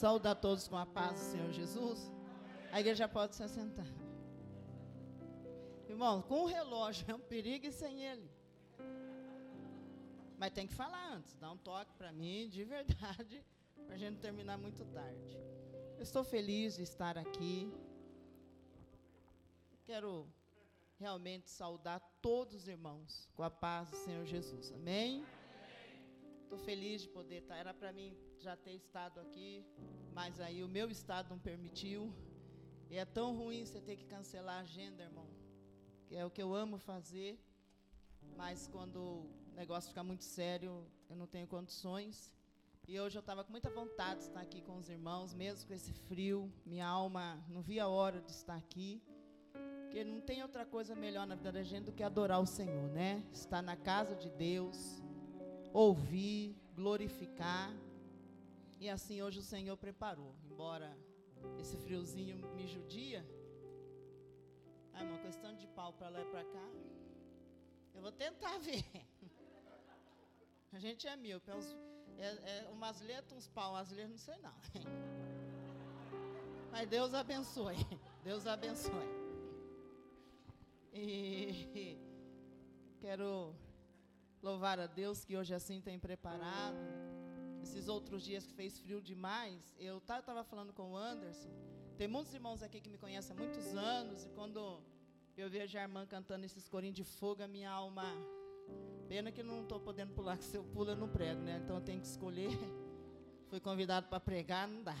Saúde a todos com a paz do Senhor Jesus. A igreja pode se assentar. Irmão, com o relógio é um perigo e sem ele. Mas tem que falar antes, dá um toque para mim, de verdade, para a gente não terminar muito tarde. Eu estou feliz de estar aqui. Quero realmente saudar todos os irmãos com a paz do Senhor Jesus. Amém? Estou feliz de poder estar. Era para mim já ter estado aqui, mas aí o meu estado não permitiu. E é tão ruim você ter que cancelar a agenda, irmão. Que é o que eu amo fazer. Mas quando o negócio fica muito sério, eu não tenho condições. E hoje eu estava com muita vontade de estar aqui com os irmãos, mesmo com esse frio. Minha alma não via a hora de estar aqui. Porque não tem outra coisa melhor na vida da gente do que adorar o Senhor, né? Estar na casa de Deus, ouvir, glorificar. E assim hoje o Senhor preparou. Embora esse friozinho me judia. Ah, uma questão de pau para lá e para cá. Eu vou tentar ver. A gente é mil. É, é umas letras, uns pau, as letras não sei não. Mas Deus abençoe. Deus abençoe. E quero louvar a Deus que hoje assim tem preparado. Esses outros dias que fez frio demais, eu estava falando com o Anderson. Tem muitos irmãos aqui que me conhecem há muitos anos, e quando eu vejo a irmã cantando esses corinhos de fogo, a minha alma. Pena que não estou podendo pular, que se eu pulo eu não prego, né? Então eu tenho que escolher. Fui convidado para pregar, não dá.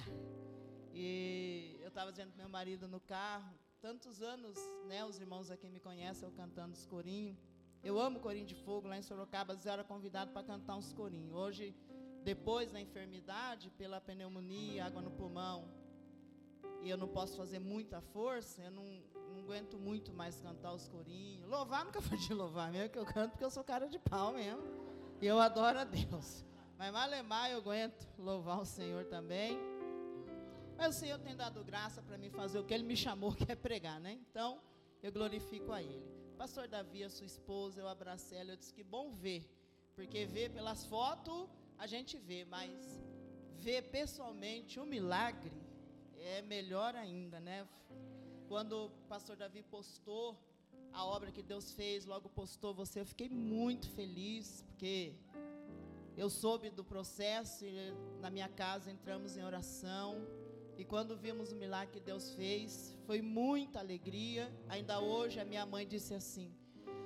E eu estava dizendo meu marido no carro, tantos anos, né? Os irmãos aqui me conhecem, eu cantando os corinhos. Eu amo corinho de fogo, lá em Sorocaba, era convidado para cantar uns corinhos. Hoje, depois da enfermidade, pela pneumonia, água no pulmão, e eu não posso fazer muita força, eu não, não aguento muito mais cantar os corinhos. Louvar nunca foi de louvar mesmo, que eu canto porque eu sou cara de pau mesmo. E eu adoro a Deus. Mas malemar eu aguento louvar o Senhor também. Mas o Senhor tem dado graça para mim fazer o que Ele me chamou, que é pregar, né? Então, eu glorifico a Ele. Pastor Davi, a sua esposa, eu abracei ela, eu disse que bom ver. Porque ver pelas fotos, a gente vê, mas ver pessoalmente o milagre é melhor ainda, né? Quando o pastor Davi postou a obra que Deus fez, logo postou você, eu fiquei muito feliz, porque eu soube do processo e na minha casa entramos em oração. E quando vimos o milagre que Deus fez, foi muita alegria. Ainda hoje a minha mãe disse assim: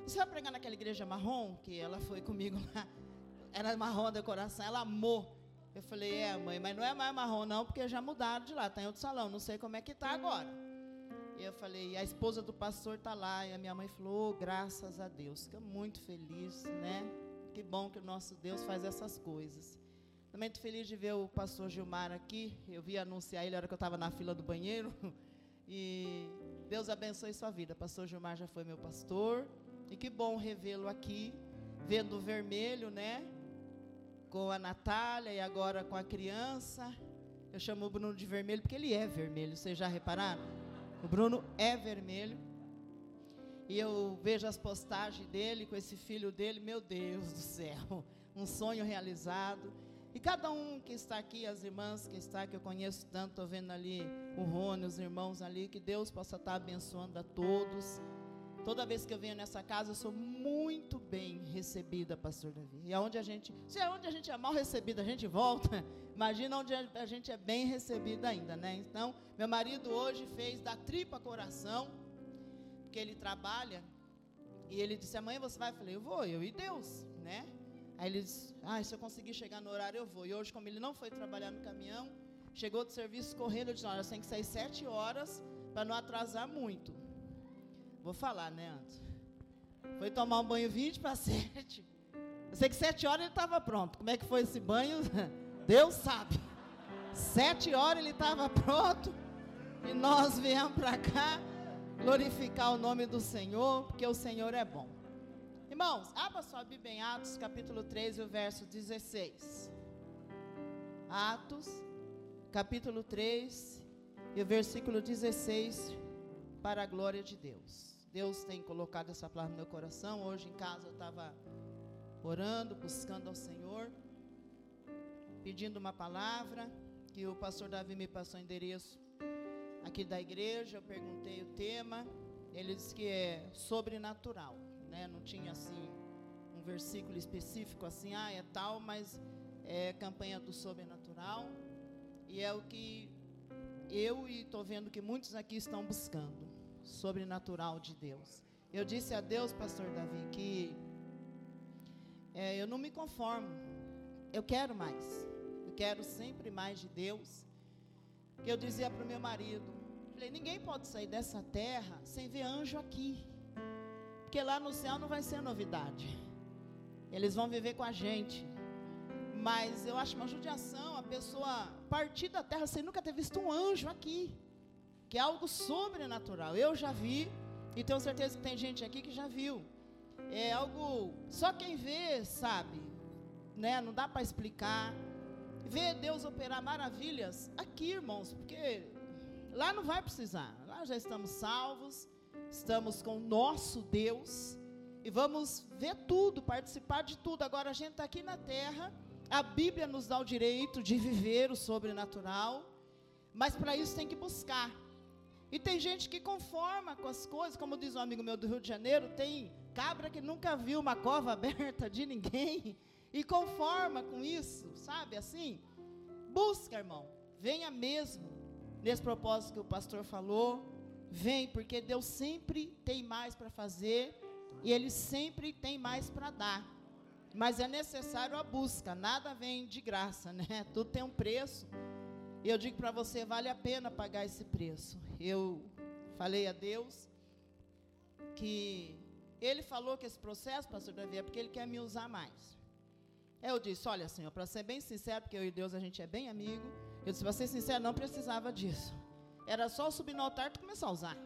Você vai pregar naquela igreja marrom? Que ela foi comigo lá. Era marrom a decoração, ela amou. Eu falei: É, mãe, mas não é mais marrom, não, porque já mudaram de lá, está em outro salão. Não sei como é que está agora. E eu falei, a esposa do pastor está lá. E a minha mãe falou, oh, graças a Deus. Fica muito feliz, né? Que bom que o nosso Deus faz essas coisas. Também estou feliz de ver o pastor Gilmar aqui. Eu vi anunciar ele na hora que eu estava na fila do banheiro. E Deus abençoe sua vida. Pastor Gilmar já foi meu pastor. E que bom revê-lo aqui, vendo o vermelho, né? Com a Natália e agora com a criança. Eu chamo o Bruno de vermelho porque ele é vermelho. Vocês já repararam? O Bruno é vermelho. E eu vejo as postagens dele com esse filho dele, meu Deus do céu, um sonho realizado. E cada um que está aqui, as irmãs que está, que eu conheço tanto, estou vendo ali o Rony, os irmãos ali, que Deus possa estar abençoando a todos. Toda vez que eu venho nessa casa, eu sou muito bem recebida, pastor Davi. E aonde a gente, se é onde a gente é mal recebida, a gente volta. Imagina onde a gente é bem recebida ainda, né? Então, meu marido hoje fez da tripa coração, porque ele trabalha. E ele disse: "Amanhã você vai?" Eu falei: "Eu vou, eu e Deus", né? Aí ele disse: "Ah, se eu conseguir chegar no horário, eu vou". E hoje, como ele não foi trabalhar no caminhão, chegou do serviço correndo, eu disse: "Olha, você tem que sair sete horas para não atrasar muito". Vou falar, né, antes. Foi tomar um banho 20 para 7. Eu sei que 7 horas ele estava pronto. Como é que foi esse banho? Deus sabe. 7 horas ele estava pronto. E nós viemos para cá glorificar o nome do Senhor, porque o Senhor é bom. Irmãos, abra sua Bíblia em Atos, capítulo 3, o verso 16. Atos, capítulo 3, e o versículo 16, para a glória de Deus. Deus tem colocado essa palavra no meu coração. Hoje em casa eu estava orando, buscando ao Senhor, pedindo uma palavra. que o pastor Davi me passou o endereço aqui da igreja, eu perguntei o tema, ele disse que é sobrenatural, né? Não tinha assim um versículo específico assim, ah, é tal, mas é campanha do sobrenatural. E é o que eu e estou vendo que muitos aqui estão buscando, sobrenatural de Deus. Eu disse a Deus, pastor Davi, que é, eu não me conformo, eu quero mais, eu quero sempre mais de Deus. Que eu dizia para o meu marido, falei, ninguém pode sair dessa terra sem ver anjo aqui, porque lá no céu não vai ser novidade. Eles vão viver com a gente. Mas eu acho uma judiação a pessoa partir da terra sem nunca ter visto um anjo aqui, que é algo sobrenatural. Eu já vi, e tenho certeza que tem gente aqui que já viu. É algo, só quem vê sabe, né? Não dá para explicar. Ver Deus operar maravilhas aqui, irmãos, porque lá não vai precisar. Lá já estamos salvos, estamos com o nosso Deus e vamos ver tudo, participar de tudo. Agora a gente está aqui na terra a Bíblia nos dá o direito de viver o sobrenatural, mas para isso tem que buscar. E tem gente que conforma com as coisas, como diz um amigo meu do Rio de Janeiro, tem cabra que nunca viu uma cova aberta de ninguém e conforma com isso, sabe? Assim, busca, irmão. Venha mesmo nesse propósito que o pastor falou. Vem, porque Deus sempre tem mais para fazer e Ele sempre tem mais para dar. Mas é necessário a busca, nada vem de graça, né? Tudo tem um preço. E eu digo para você, vale a pena pagar esse preço. Eu falei a Deus que ele falou que esse processo, pastor Davi, é porque ele quer me usar mais. Eu disse, olha, Senhor, para ser bem sincero, porque eu e Deus a gente é bem amigo, eu disse, para ser sincero, não precisava disso. Era só subir no altar e começar a usar.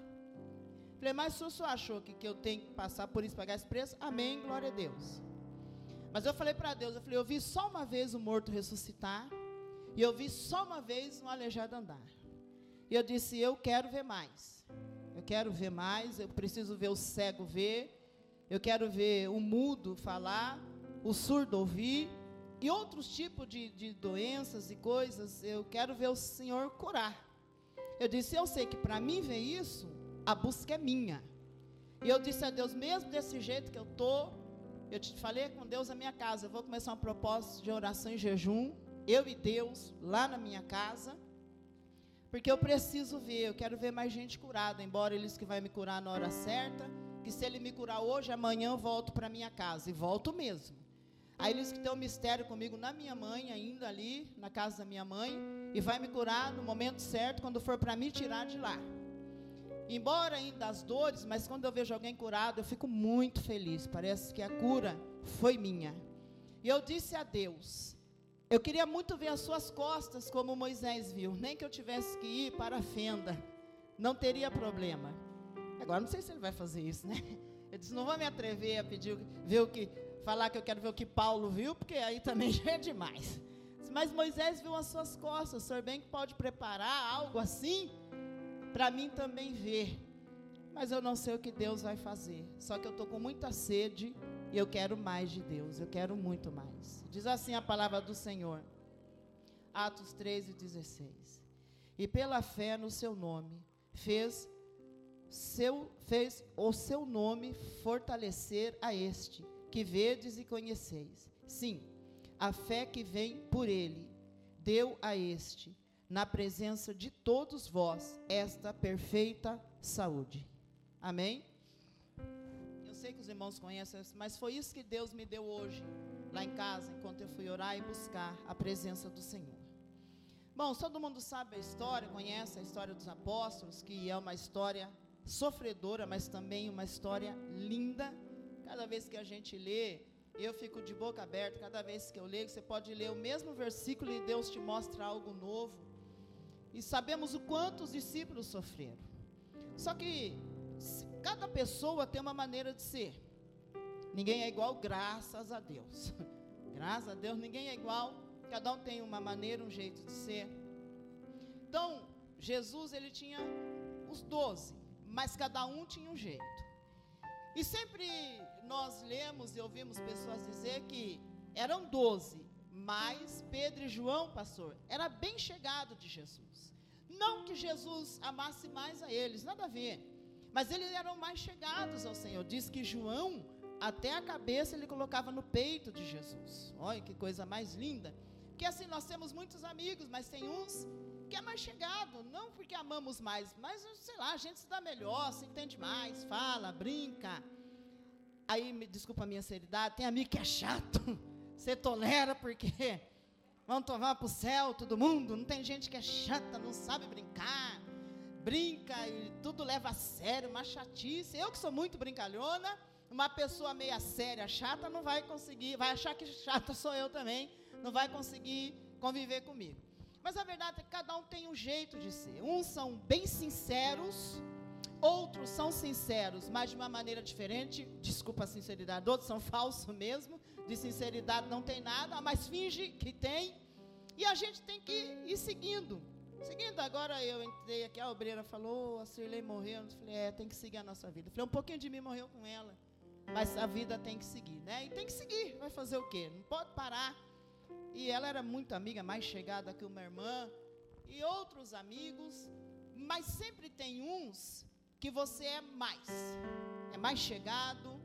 Falei, mas se o senhor achou que, que eu tenho que passar por isso, pagar esse preço, amém, glória a Deus. Mas eu falei para Deus, eu falei, eu vi só uma vez o morto ressuscitar, e eu vi só uma vez um aleijado andar. E eu disse, eu quero ver mais. Eu quero ver mais, eu preciso ver o cego ver, eu quero ver o mudo falar, o surdo ouvir, e outros tipos de, de doenças e coisas, eu quero ver o Senhor curar. Eu disse, eu sei que para mim ver isso, a busca é minha. E eu disse a Deus, mesmo desse jeito que eu estou, eu te falei com Deus na minha casa. Eu vou começar um propósito de oração e jejum. Eu e Deus, lá na minha casa. Porque eu preciso ver, eu quero ver mais gente curada. Embora eles que vai me curar na hora certa. Que se ele me curar hoje, amanhã eu volto para minha casa. E volto mesmo. Aí eles que tem um mistério comigo na minha mãe, ainda ali, na casa da minha mãe. E vai me curar no momento certo, quando for para me tirar de lá. Embora ainda as dores, mas quando eu vejo alguém curado, eu fico muito feliz. Parece que a cura foi minha. E eu disse a Deus: eu queria muito ver as suas costas como Moisés viu, nem que eu tivesse que ir para a fenda, não teria problema. Agora não sei se ele vai fazer isso, né? Eu disse: não vou me atrever a pedir ver o que falar que eu quero ver o que Paulo viu, porque aí também já é demais. Mas Moisés viu as suas costas, o senhor bem que pode preparar algo assim? para mim também ver. Mas eu não sei o que Deus vai fazer. Só que eu estou com muita sede e eu quero mais de Deus. Eu quero muito mais. Diz assim a palavra do Senhor. Atos 13, 16. E pela fé no seu nome, fez, seu, fez o seu nome fortalecer a este, que vedes e conheceis. Sim, a fé que vem por ele, deu a este na presença de todos vós esta perfeita saúde. Amém? Sei que os irmãos conhecem, mas foi isso que Deus me deu hoje, lá em casa, enquanto eu fui orar e buscar a presença do Senhor. Bom, todo mundo sabe a história, conhece a história dos apóstolos, que é uma história sofredora, mas também uma história linda. Cada vez que a gente lê, eu fico de boca aberta. Cada vez que eu leio, você pode ler o mesmo versículo e Deus te mostra algo novo. E sabemos o quanto os discípulos sofreram. Só que cada pessoa tem uma maneira de ser. Ninguém é igual, graças a Deus. graças a Deus, ninguém é igual. Cada um tem uma maneira, um jeito de ser. Então, Jesus, ele tinha os doze, mas cada um tinha um jeito. E sempre nós lemos e ouvimos pessoas dizer que eram doze, Mas Pedro e João, pastor, era bem chegado de Jesus. Não que Jesus amasse mais a eles, nada a ver. Mas eles eram mais chegados ao Senhor. Diz que João, até a cabeça, ele colocava no peito de Jesus. Olha que coisa mais linda. Porque assim, nós temos muitos amigos, mas tem uns que é mais chegado. Não porque amamos mais, mas sei lá, a gente se dá melhor, se entende mais, fala, brinca. Aí, me desculpa a minha seriedade, tem amigo que é chato. Você tolera porque vão tomar para o céu todo mundo. Não tem gente que é chata, não sabe brincar. Brinca e tudo leva a sério, uma chatice. Eu que sou muito brincalhona, uma pessoa meia séria, chata, não vai conseguir, vai achar que chata sou eu também, não vai conseguir conviver comigo. Mas a verdade é que cada um tem um jeito de ser. Uns são bem sinceros, outros são sinceros, mas de uma maneira diferente. Desculpa a sinceridade, outros são falsos mesmo de sinceridade não tem nada, mas finge que tem. E a gente tem que ir seguindo. Seguindo, agora eu entrei aqui, a obreira falou, a Cirlei morreu. Eu falei, é, tem que seguir a nossa vida. Eu falei, um pouquinho de mim morreu com ela. Mas a vida tem que seguir, né? E tem que seguir. Vai fazer o quê? Não pode parar. E ela era muito amiga, mais chegada que uma irmã. E outros amigos. Mas sempre tem uns que você é mais. É mais chegado,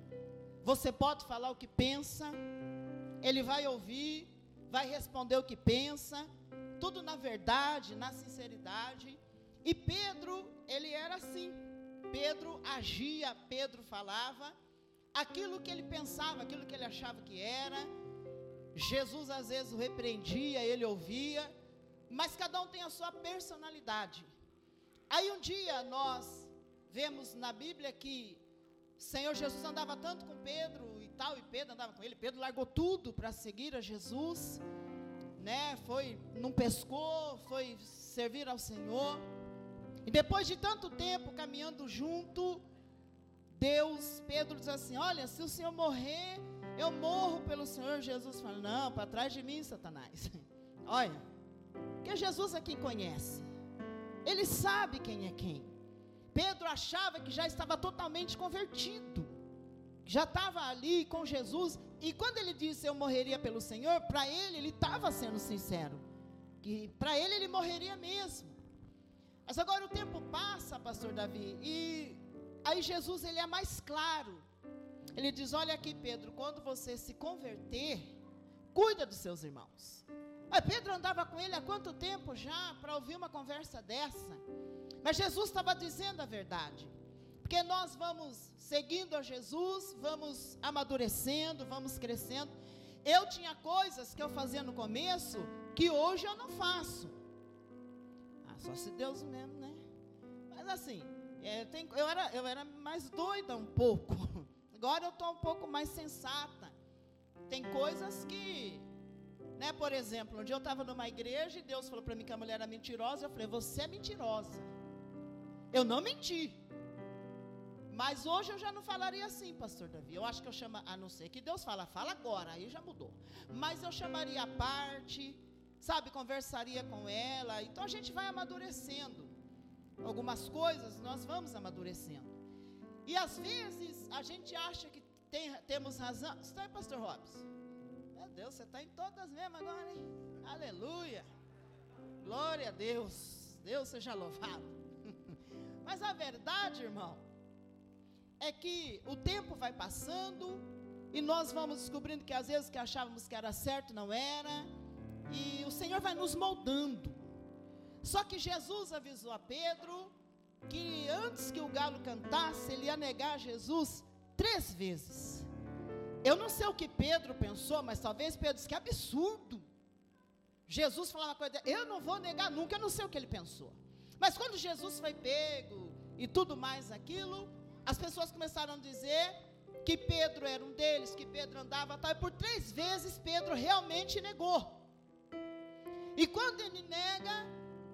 você pode falar o que pensa, ele vai ouvir, vai responder o que pensa, tudo na verdade, na sinceridade. E Pedro, ele era assim. Pedro agia, Pedro falava aquilo que ele pensava, aquilo que ele achava que era. Jesus às vezes o repreendia, ele ouvia, mas cada um tem a sua personalidade. Aí um dia nós vemos na Bíblia que Senhor Jesus andava tanto com Pedro e tal, e Pedro andava com ele. Pedro largou tudo para seguir a Jesus, né? Foi, não pescou, foi servir ao Senhor. E depois de tanto tempo caminhando junto, Deus, Pedro diz assim: Olha, se o Senhor morrer, eu morro pelo Senhor. Jesus fala: Não, para trás de mim, Satanás. Olha, que Jesus é quem conhece, Ele sabe quem é quem. Pedro achava que já estava totalmente convertido, já estava ali com Jesus, e quando ele disse eu morreria pelo Senhor, para ele ele estava sendo sincero, que para ele ele morreria mesmo. Mas agora o tempo passa, pastor Davi, e aí Jesus ele é mais claro. Ele diz: Olha aqui, Pedro, quando você se converter, cuida dos seus irmãos. Mas Pedro andava com ele há quanto tempo já para ouvir uma conversa dessa? Mas Jesus estava dizendo a verdade. Porque nós vamos seguindo a Jesus, vamos amadurecendo, vamos crescendo. Eu tinha coisas que eu fazia no começo que hoje eu não faço. Ah, só se Deus mesmo, né? Mas assim, é, eu, era, eu era mais doida um pouco. Agora eu estou um pouco mais sensata. Tem coisas que, né? Por exemplo, um dia eu estava numa igreja e Deus falou para mim que a mulher era mentirosa. Eu falei, você é mentirosa. Eu não menti. Mas hoje eu já não falaria assim, pastor Davi. Eu acho que eu chamo, a não ser que Deus fala, fala agora, aí já mudou. Mas eu chamaria a parte, sabe, conversaria com ela. Então a gente vai amadurecendo. Algumas coisas nós vamos amadurecendo. E às vezes a gente acha que tem, temos razão. Está aí, pastor Robson? Meu Deus, você está em todas mesmo agora, hein? Aleluia. Glória a Deus. Deus seja louvado. Mas a verdade, irmão, é que o tempo vai passando e nós vamos descobrindo que às vezes que achávamos que era certo não era, e o Senhor vai nos moldando. Só que Jesus avisou a Pedro que antes que o galo cantasse, ele ia negar Jesus três vezes. Eu não sei o que Pedro pensou, mas talvez Pedro disse que absurdo. Jesus falou uma coisa, eu não vou negar nunca, eu não sei o que ele pensou. Mas quando Jesus foi pego e tudo mais aquilo, as pessoas começaram a dizer que Pedro era um deles, que Pedro andava tal, e por três vezes Pedro realmente negou. E quando ele nega,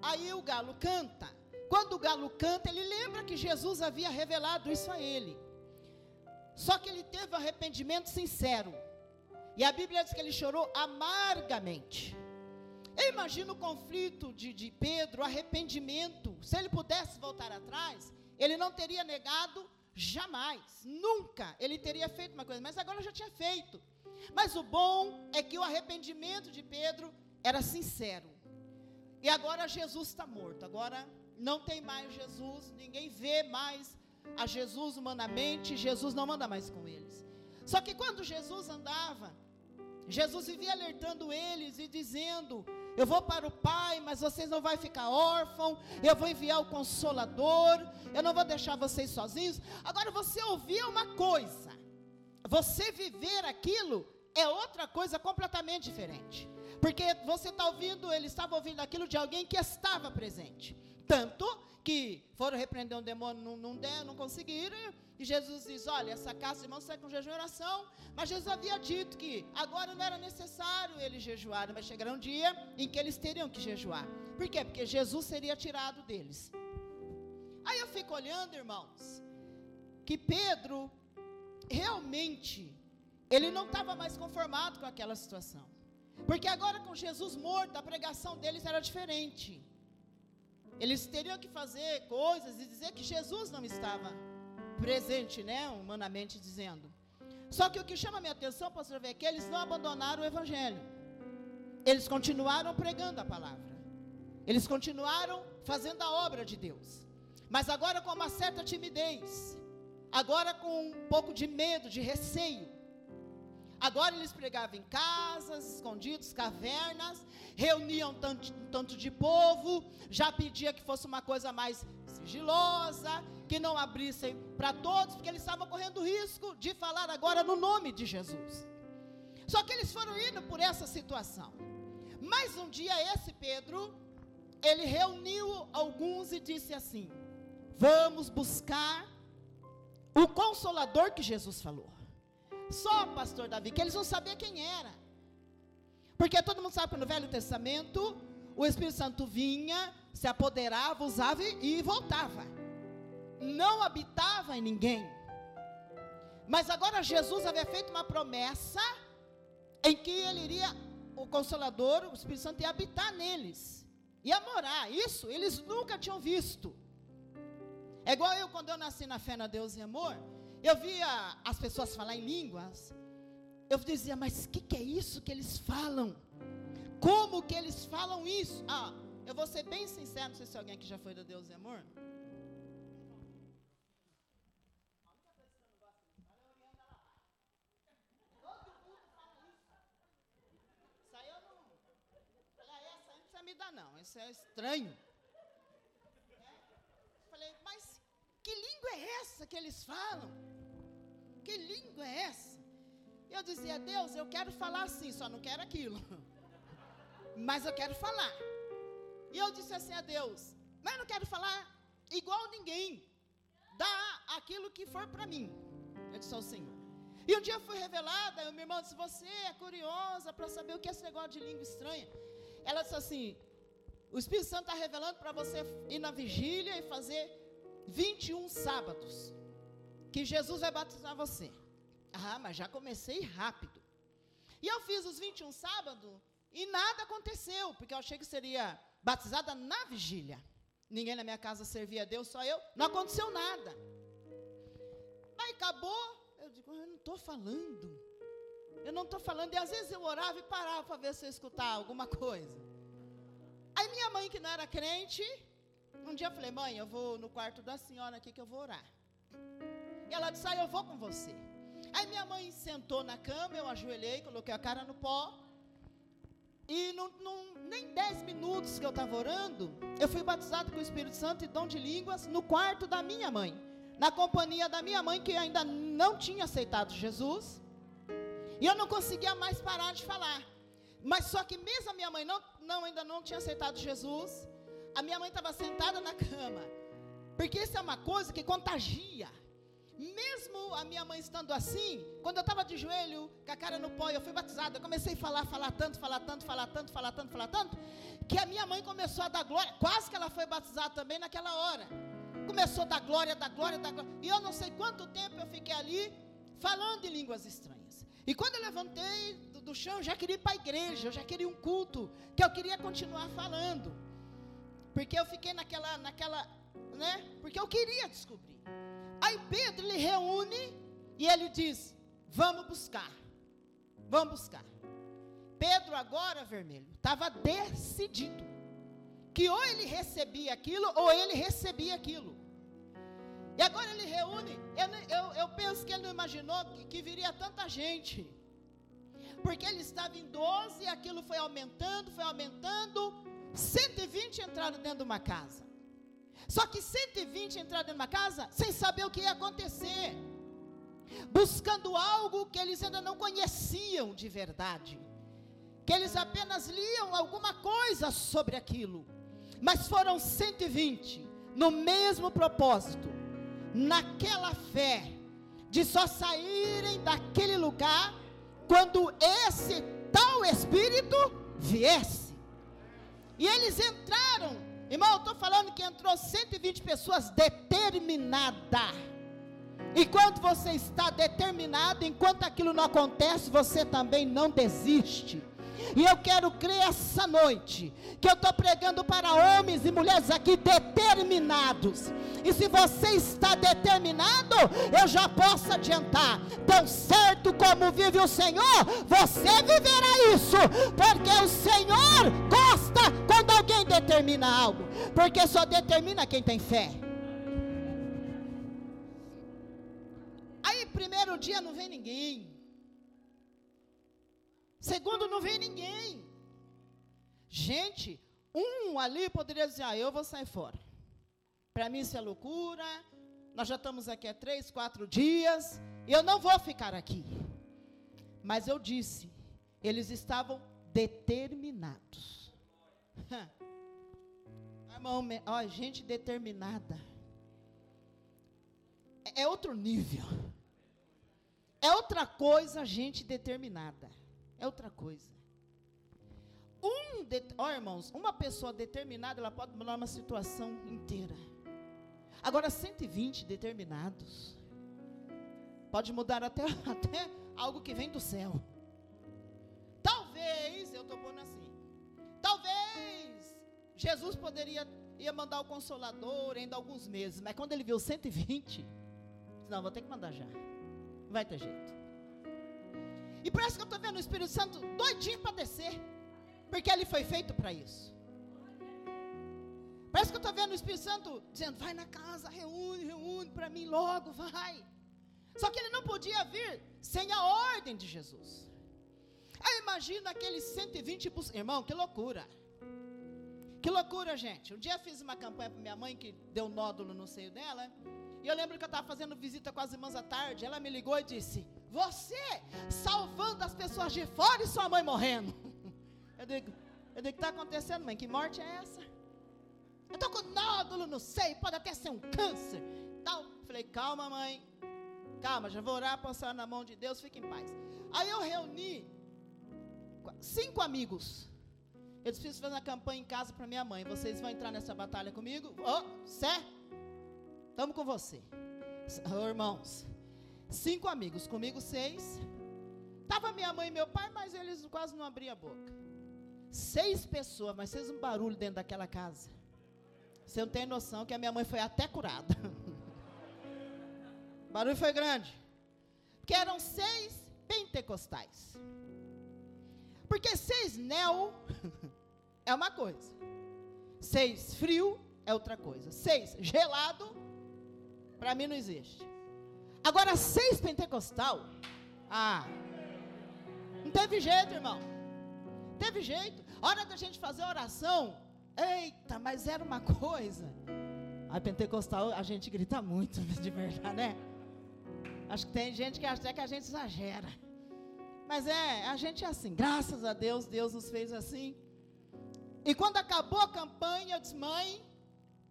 aí o galo canta. Quando o galo canta, ele lembra que Jesus havia revelado isso a ele. Só que ele teve um arrependimento sincero. E a Bíblia diz que ele chorou amargamente. Eu imagino o conflito de, de Pedro, o arrependimento. Se ele pudesse voltar atrás, ele não teria negado jamais, nunca. Ele teria feito uma coisa, mas agora já tinha feito. Mas o bom é que o arrependimento de Pedro era sincero. E agora Jesus está morto. Agora não tem mais Jesus. Ninguém vê mais a Jesus humanamente. Jesus não manda mais com eles. Só que quando Jesus andava, Jesus vivia alertando eles e dizendo: Eu vou para o Pai, mas vocês não vão ficar órfãos. Eu vou enviar o Consolador. Eu não vou deixar vocês sozinhos. Agora você ouvia uma coisa, você viver aquilo é outra coisa completamente diferente. Porque você está ouvindo, ele estava ouvindo aquilo de alguém que estava presente. Tanto que foram repreender um demônio, não, não, não conseguiram. E Jesus diz: Olha, essa casa irmãos sai com jejum e oração. Mas Jesus havia dito que agora não era necessário eles jejuarem, mas chegará um dia em que eles teriam que jejuar. Por quê? Porque Jesus seria tirado deles. Aí eu fico olhando, irmãos, que Pedro realmente ele não estava mais conformado com aquela situação. Porque agora com Jesus morto, a pregação deles era diferente. Eles teriam que fazer coisas e dizer que Jesus não estava presente, né, humanamente dizendo. Só que o que chama a minha atenção, pastor, é que eles não abandonaram o evangelho. Eles continuaram pregando a palavra. Eles continuaram fazendo a obra de Deus. Mas agora com uma certa timidez. Agora com um pouco de medo, de receio. Agora eles pregavam em casas, escondidos, cavernas, reuniam tanto, tanto de povo, já pedia que fosse uma coisa mais sigilosa, que não abrissem para todos, porque eles estavam correndo risco de falar agora no nome de Jesus. Só que eles foram indo por essa situação. Mas um dia esse Pedro, ele reuniu alguns e disse assim: Vamos buscar o consolador que Jesus falou. Só, pastor Davi, que eles não sabiam quem era. Porque todo mundo sabe que no Velho Testamento, o Espírito Santo vinha, se apoderava, usava e voltava. Não habitava em ninguém. Mas agora Jesus havia feito uma promessa em que ele iria, o Consolador, o Espírito Santo ia habitar neles. Ia morar. Isso eles nunca tinham visto. É igual eu quando eu nasci na fé na Deus e amor. Eu via as pessoas falar em línguas. Eu dizia, mas o que, que é isso que eles falam? Como que eles falam isso? Ah, eu vou ser bem sincero, não sei se alguém aqui já foi da Deus e Amor. Dá não, isso é estranho. Falei, mas que língua é essa que eles falam? Que língua é essa? Eu dizia, Deus, eu quero falar assim, só não quero aquilo. Mas eu quero falar. E eu disse assim a Deus, mas eu não quero falar igual ninguém. Dá aquilo que for para mim. Eu disse ao Senhor. E um dia foi revelada, e minha irmã disse, você é curiosa para saber o que é esse negócio de língua estranha. Ela disse assim, o Espírito Santo está revelando para você ir na vigília e fazer 21 sábados que Jesus vai batizar você. Ah, mas já comecei rápido. E eu fiz os 21 sábados e nada aconteceu, porque eu achei que seria batizada na vigília. Ninguém na minha casa servia a Deus, só eu. Não aconteceu nada. Aí acabou. Eu digo, eu não estou falando. Eu não estou falando. E às vezes eu orava e parava para ver se eu escutava alguma coisa. Mãe, que não era crente, um dia eu falei, mãe, eu vou no quarto da senhora aqui que eu vou orar. E ela disse, ah, eu vou com você. Aí minha mãe sentou na cama, eu ajoelhei, coloquei a cara no pó. E não, não, nem dez minutos que eu estava orando, eu fui batizado com o Espírito Santo e dom de línguas no quarto da minha mãe. Na companhia da minha mãe, que ainda não tinha aceitado Jesus. E eu não conseguia mais parar de falar. Mas só que mesmo a minha mãe não, não, ainda não tinha aceitado Jesus, a minha mãe estava sentada na cama. Porque isso é uma coisa que contagia. Mesmo a minha mãe estando assim, quando eu estava de joelho, com a cara no pó, eu fui batizada. Eu comecei a falar, falar tanto, falar tanto, falar tanto, falar tanto, falar tanto, que a minha mãe começou a dar glória. Quase que ela foi batizada também naquela hora. Começou a dar glória, dar glória, dar glória. E eu não sei quanto tempo eu fiquei ali falando em línguas estranhas. E quando eu levantei do, chão, eu já queria ir para a igreja, eu já queria um culto, que eu queria continuar falando. Porque eu fiquei naquela, naquela, né? Porque eu queria descobrir. Aí Pedro ele reúne e ele diz: Vamos buscar. Vamos buscar. Pedro, agora vermelho, estava decidido que ou ele recebia aquilo ou ele recebia aquilo. E agora ele reúne. Eu, eu, eu penso que ele não imaginou que, que viria tanta gente. Porque ele estava em 12 e aquilo foi aumentando, foi aumentando. 120 entraram dentro de uma casa. Só que 120 entraram dentro de uma casa sem saber o que ia acontecer. Buscando algo que eles ainda não conheciam de verdade. Que eles apenas liam alguma coisa sobre aquilo. Mas foram 120 no mesmo propósito, naquela fé de só saírem daquele lugar quando esse tal espírito viesse. E eles entraram, irmão, eu estou falando que entrou 120 pessoas determinadas. E quando você está determinado, enquanto aquilo não acontece, você também não desiste. E eu quero crer essa noite que eu estou pregando para homens e mulheres aqui determinados. E se você está determinado, eu já posso adiantar. Tão certo como vive o Senhor, você viverá isso. Porque o Senhor gosta quando alguém determina algo. Porque só determina quem tem fé. Aí, primeiro dia não vem ninguém. Segundo, não vem ninguém. Gente, um ali poderia dizer: ah, eu vou sair fora. Para mim isso é loucura. Nós já estamos aqui há três, quatro dias. E eu não vou ficar aqui. Mas eu disse: eles estavam determinados. Irmão, ó, gente determinada. É, é outro nível. É outra coisa, gente determinada é outra coisa. Um, de, ó, irmãos, uma pessoa determinada, ela pode mudar uma situação inteira. Agora, 120 determinados, pode mudar até, até algo que vem do céu. Talvez, eu estou pondo assim, talvez Jesus poderia ia mandar o consolador ainda alguns meses, mas quando ele viu 120, não, vou ter que mandar já. Não vai ter jeito. E parece que eu estou vendo o Espírito Santo doidinho para descer. Porque ele foi feito para isso. Parece que eu estou vendo o Espírito Santo dizendo: vai na casa, reúne, reúne para mim logo, vai. Só que ele não podia vir sem a ordem de Jesus. Aí imagina aqueles 120 irmão, que loucura. Que loucura, gente. Um dia eu fiz uma campanha para minha mãe que deu nódulo no seio dela. E eu lembro que eu estava fazendo visita com as irmãs à tarde. Ela me ligou e disse: Você salvando as pessoas de fora e sua mãe morrendo. Eu digo: Eu digo, está acontecendo, mãe? Que morte é essa? Eu estou com nódulo no seio, pode até ser um câncer. Tal. Falei: Calma, mãe. Calma, já vou orar, passar na mão de Deus, fique em paz. Aí eu reuni cinco amigos. Eu Fiz fazer uma campanha em casa para minha mãe. Vocês vão entrar nessa batalha comigo? Oh, certo? Estamos com você. Oh, irmãos, cinco amigos, comigo seis. Estava minha mãe e meu pai, mas eles quase não abriam a boca. Seis pessoas, mas fez um barulho dentro daquela casa. Você não tem noção que a minha mãe foi até curada. o barulho foi grande. Porque eram seis pentecostais. Porque seis neo é uma coisa. Seis frio é outra coisa. Seis gelado para mim não existe. Agora, seis pentecostal. Ah. Não teve jeito, irmão. Teve jeito. Hora da gente fazer oração. Eita, mas era uma coisa. A pentecostal a gente grita muito, de verdade, né? Acho que tem gente que acha até que a gente exagera. Mas é, a gente é assim. Graças a Deus, Deus nos fez assim. E quando acabou a campanha, eu disse, mãe,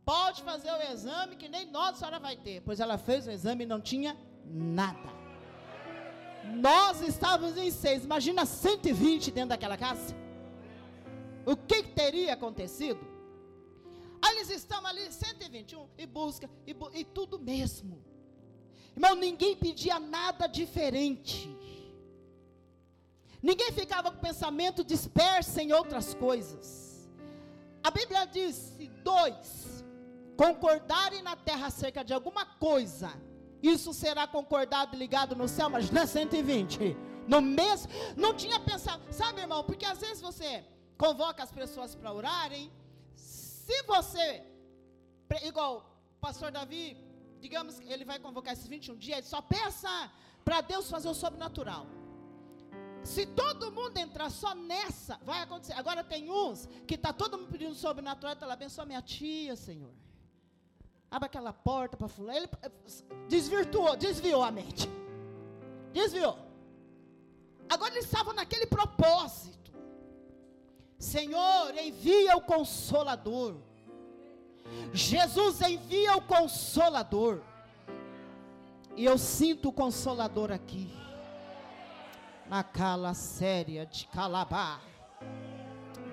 Pode fazer o exame que nem nós a senhora vai ter. Pois ela fez o exame e não tinha nada. Nós estávamos em seis. Imagina 120 dentro daquela casa. O que, que teria acontecido? Aí eles estão ali, 121, e busca, e, bu e tudo mesmo. Irmão, ninguém pedia nada diferente. Ninguém ficava com pensamento disperso em outras coisas. A Bíblia diz: dois concordarem na terra acerca de alguma coisa, isso será concordado e ligado no céu, mas não é 120. No mês, não tinha pensado. Sabe, irmão, porque às vezes você convoca as pessoas para orarem. Se você, igual o pastor Davi, digamos que ele vai convocar esses 21 dias, ele só pensa para Deus fazer o sobrenatural. Se todo mundo entrar só nessa, vai acontecer. Agora tem uns que está todo mundo pedindo sobrenatural, está lá, abençoa minha tia, Senhor. Abre aquela porta para fulano. Ele eh, desvirtuou, desviou a mente. Desviou. Agora eles estavam naquele propósito. Senhor, envia o consolador. Jesus envia o consolador. E eu sinto o consolador aqui. Na cala séria de Calabá.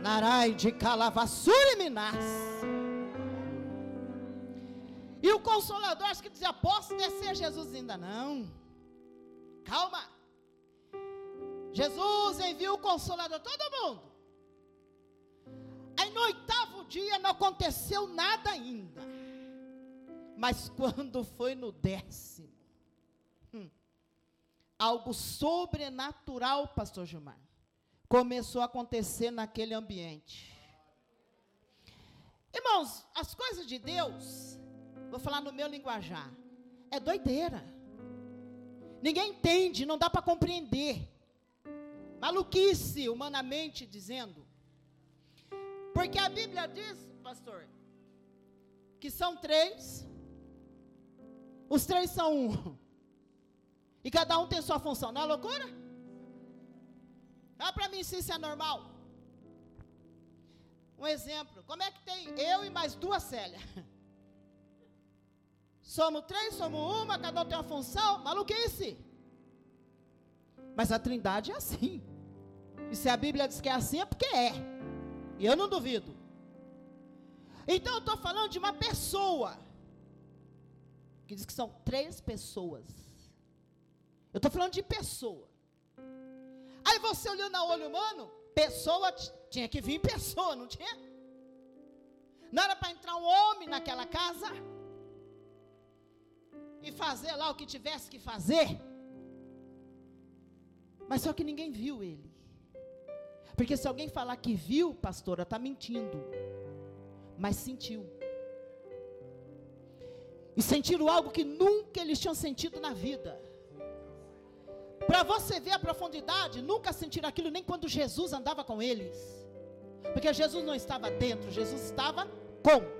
Narai de Calavassuri Minas. E o consolador, acho que dizia, posso descer Jesus ainda não. Calma. Jesus enviou o consolador, todo mundo. Aí no oitavo dia não aconteceu nada ainda. Mas quando foi no décimo, hum, algo sobrenatural, pastor Gilmar, começou a acontecer naquele ambiente. Irmãos, as coisas de Deus, vou falar no meu linguajar, é doideira. Ninguém entende, não dá para compreender. Maluquice, humanamente dizendo. Porque a Bíblia diz, pastor, que são três, os três são um. E cada um tem sua função. Não é loucura? Dá para mim se isso é normal. Um exemplo. Como é que tem eu e mais duas Célia? Somos três, somos uma, cada um tem uma função. Maluquice. Mas a trindade é assim. E se a Bíblia diz que é assim, é porque é. E eu não duvido. Então eu estou falando de uma pessoa que diz que são três pessoas. Eu estou falando de pessoa. Aí você olhando na olho humano, pessoa tinha que vir pessoa, não tinha? Não era para entrar um homem naquela casa e fazer lá o que tivesse que fazer. Mas só que ninguém viu ele. Porque se alguém falar que viu, pastora, está mentindo. Mas sentiu e sentiram algo que nunca eles tinham sentido na vida. Para você ver a profundidade, nunca sentiram aquilo nem quando Jesus andava com eles. Porque Jesus não estava dentro, Jesus estava com.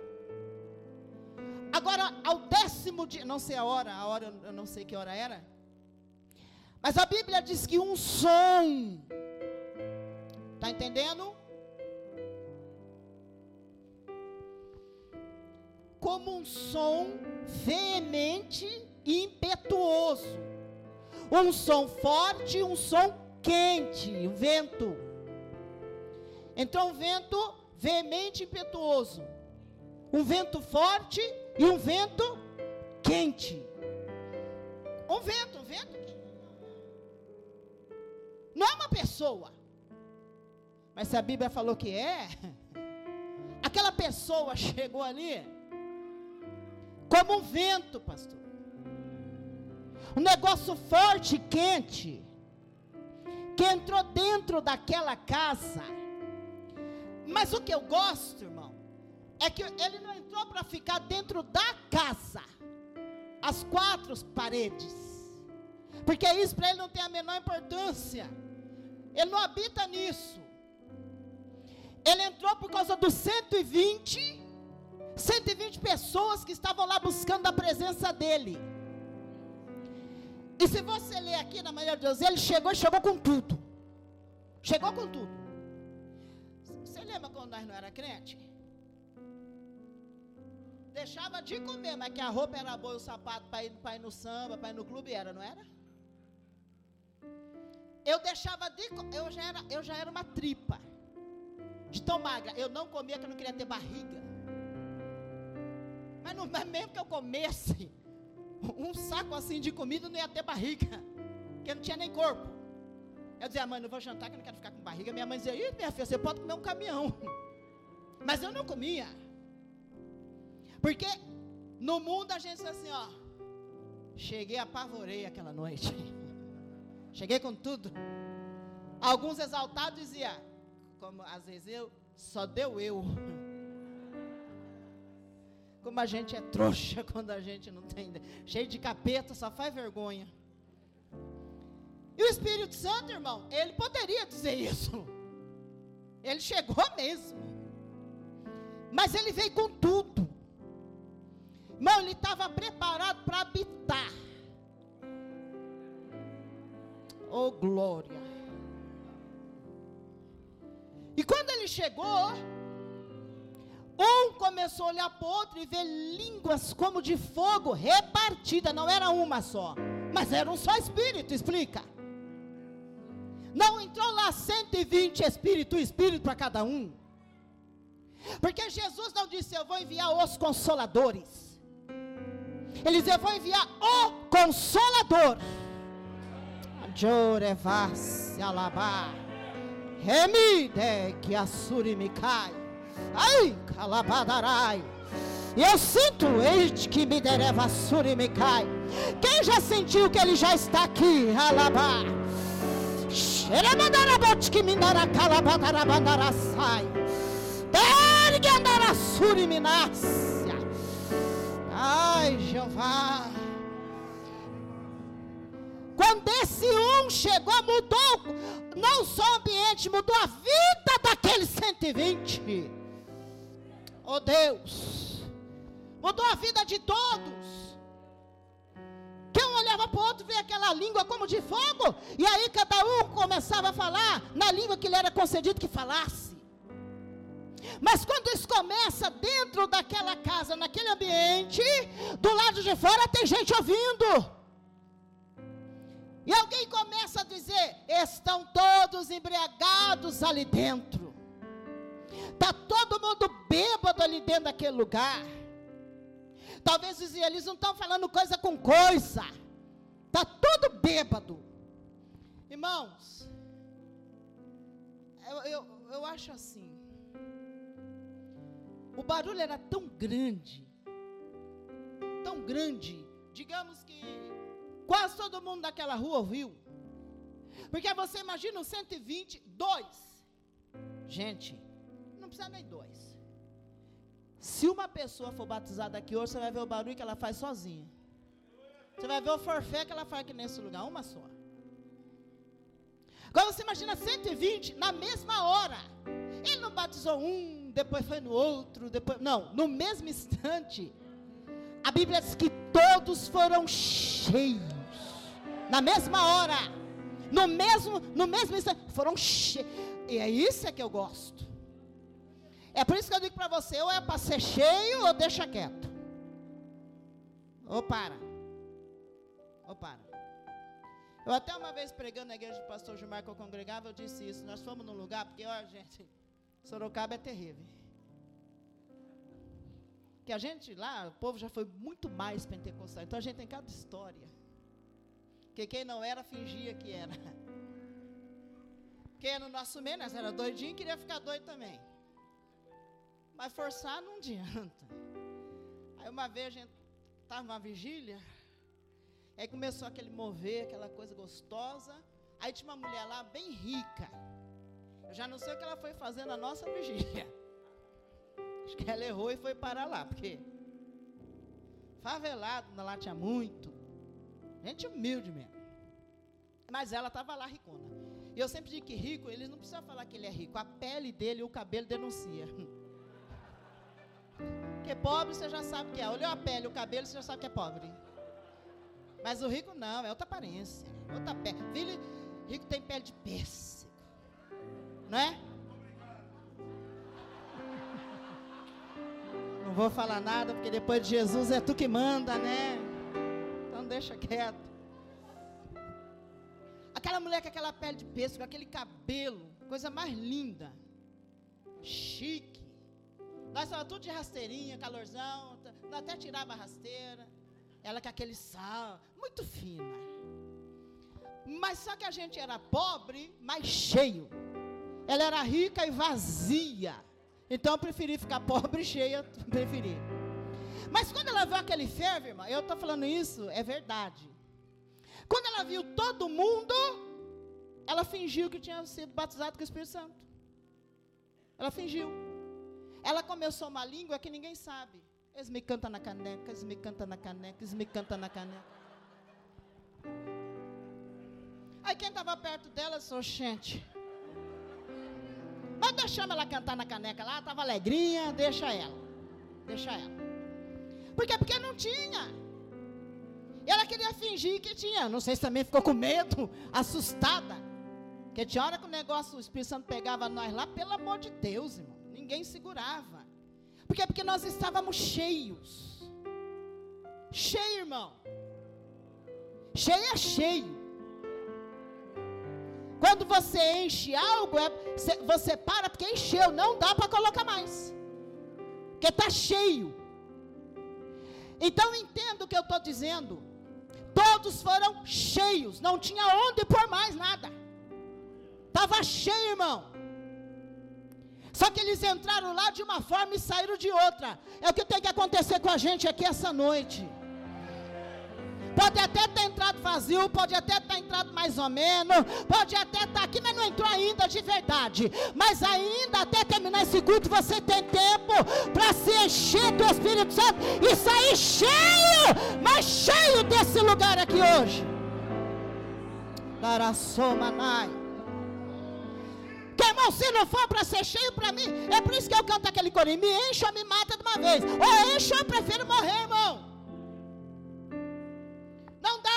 Agora, ao décimo dia, não sei a hora, a hora eu não sei que hora era. Mas a Bíblia diz que um som. Está entendendo? como um som veemente e impetuoso. Um som forte um som quente, o vento. Então, um vento veemente e impetuoso. Um vento forte e um vento quente. Um vento, um vento. Não é uma pessoa. Mas se a Bíblia falou que é, aquela pessoa chegou ali como um vento, pastor. Um negócio forte, quente, que entrou dentro daquela casa. Mas o que eu gosto, é que ele não entrou para ficar dentro da casa, as quatro paredes, porque isso para ele não tem a menor importância. Ele não habita nisso. Ele entrou por causa dos 120 120 pessoas que estavam lá buscando a presença dele. E se você ler aqui na manhã de Deus, ele chegou e chegou com tudo. Chegou com tudo. Você lembra quando nós não era crente? Deixava de comer, mas que a roupa era boa o sapato para ir, ir no samba, para ir no clube era, não era? Eu deixava de eu já era, eu já era uma tripa. De tão magra. Eu não comia que eu não queria ter barriga. Mas, não, mas mesmo que eu comesse um saco assim de comida, não ia ter barriga. Porque não tinha nem corpo. Eu dizia, mãe, não vou jantar que eu não quero ficar com barriga. Minha mãe dizia, Ih, minha filha, você pode comer um caminhão. Mas eu não comia. Porque no mundo a gente diz assim, ó. Cheguei, apavorei aquela noite. Cheguei com tudo. Alguns exaltados diziam, como às vezes eu, só deu eu. Como a gente é trouxa quando a gente não tem. Cheio de capeta, só faz vergonha. E o Espírito Santo, irmão, ele poderia dizer isso. Ele chegou mesmo. Mas ele veio com tudo. Irmão, ele estava preparado para habitar. Oh, glória. E quando ele chegou, um começou a olhar para o outro e ver línguas como de fogo repartida, não era uma só, mas era um só espírito, explica. Não entrou lá 120 espírito, espírito para cada um. Porque Jesus não disse, eu vou enviar os consoladores. Ele disse, eu vou enviar o consolador. Jorevas alabá. Remide que a surimikai. Ai, calabadarai. E eu sinto este que me dereva surimikai. Quem já sentiu que ele já está aqui? Alabá. Xeremandarabot que me dará calabadarabandarasai. Ergue andará suriminácia. Ai, Jeová. Quando esse um chegou, mudou não só o ambiente, mudou a vida daqueles 120. Oh Deus, mudou a vida de todos. Que um olhava para o outro, via aquela língua como de fogo, e aí cada um começava a falar na língua que lhe era concedido que falasse. Mas quando isso começa dentro daquela casa, naquele ambiente, do lado de fora tem gente ouvindo. E alguém começa a dizer: estão todos embriagados ali dentro. Está todo mundo bêbado ali dentro daquele lugar. Talvez os eles não estão falando coisa com coisa. Está tudo bêbado. Irmãos, eu, eu, eu acho assim. O barulho era tão grande, tão grande, digamos que Quase todo mundo daquela rua ouviu. Porque você imagina os 122. Gente, não precisa nem dois. Se uma pessoa for batizada aqui hoje, você vai ver o barulho que ela faz sozinha. Você vai ver o forfé que ela faz aqui nesse lugar, uma só. Agora você imagina 120 na mesma hora. Ele não batizou um, depois foi no outro, depois. Não, no mesmo instante. A Bíblia diz que todos foram cheios na mesma hora, no mesmo, no mesmo instante, foram cheios. E é isso é que eu gosto. É por isso que eu digo para você, ou é para ser cheio ou deixa quieto. Ou para. Ou para. Eu até uma vez pregando na igreja do pastor Gilmar que eu congregava, eu disse isso. Nós fomos num lugar, porque, ó, gente, Sorocaba é terrível. Que a gente lá, o povo já foi muito mais pentecostal. Então a gente tem cada história. Porque quem não era, fingia que era. Quem no nosso meio, nós era doidinho, queria ficar doido também. Mas forçar não adianta. Aí uma vez a gente estava numa vigília, aí começou aquele mover, aquela coisa gostosa. Aí tinha uma mulher lá bem rica. Eu já não sei o que ela foi fazer na nossa vigília. Acho que ela errou e foi parar lá, porque favelado lá tinha muito. Gente humilde mesmo. Mas ela estava lá ricona. E eu sempre digo que rico, eles não precisam falar que ele é rico. A pele dele e o cabelo denuncia. Porque pobre você já sabe que é. Olhou a pele, o cabelo, você já sabe que é pobre. Mas o rico não, é outra aparência. Outra pele. Filho, rico tem pele de pêssego. Não é? Não vou falar nada, porque depois de Jesus é tu que manda, né? deixa quieto. Aquela mulher com aquela pele de pêssego, aquele cabelo, coisa mais linda, chique. Nós estávamos tudo de rasteirinha, calorzão, até tirava a rasteira. Ela com aquele sal, muito fina. Mas só que a gente era pobre, mas cheio. Ela era rica e vazia. Então eu preferi ficar pobre e cheia, preferi. Mas quando ela viu aquele fervo, irmã, eu estou falando isso, é verdade. Quando ela viu todo mundo, ela fingiu que tinha sido batizada com o Espírito Santo. Ela fingiu. Ela começou uma língua que ninguém sabe. Eles me cantam na caneca, eles me cantam na caneca, eles me cantam na caneca. Aí quem estava perto dela disse, gente. Mas deixamos ela cantar na caneca lá, estava alegrinha, deixa ela. Deixa ela. Por quê? Porque não tinha. Ela queria fingir que tinha. Não sei se também ficou com medo, assustada. Porque tinha hora que o negócio, o Espírito Santo pegava nós lá, pelo amor de Deus, irmão. Ninguém segurava. Por quê? Porque nós estávamos cheios. Cheio, irmão. Cheio é cheio. Quando você enche algo, é, você para porque encheu, não dá para colocar mais. Porque está cheio. Então entenda o que eu estou dizendo. Todos foram cheios, não tinha onde pôr mais nada. Estava cheio, irmão. Só que eles entraram lá de uma forma e saíram de outra. É o que tem que acontecer com a gente aqui essa noite. Pode até ter entrado vazio, pode até ter entrado mais ou menos, pode até estar aqui, mas não entrou ainda de verdade. Mas ainda até terminar esse culto, você tem tempo para se encher do Espírito Santo e sair cheio, mas cheio desse lugar aqui hoje. Darasomanai. Que irmão, se não for para ser cheio para mim, é por isso que eu canto aquele corinho: me encha, me mata de uma vez. Ou encha, eu prefiro morrer, irmão.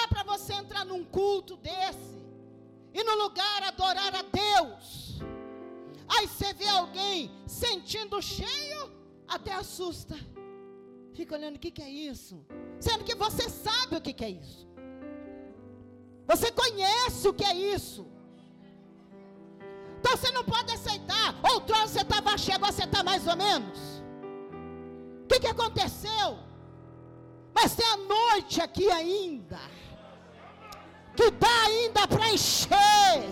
Para você entrar num culto desse e no lugar adorar a Deus. Aí você vê alguém sentindo cheio, até assusta. Fica olhando o que, que é isso. Sendo que você sabe o que, que é isso. Você conhece o que é isso. Então você não pode aceitar. Outrora você estava cheio, agora você está mais ou menos. O que, que aconteceu? Mas tem a noite aqui ainda. Que dá ainda para encher.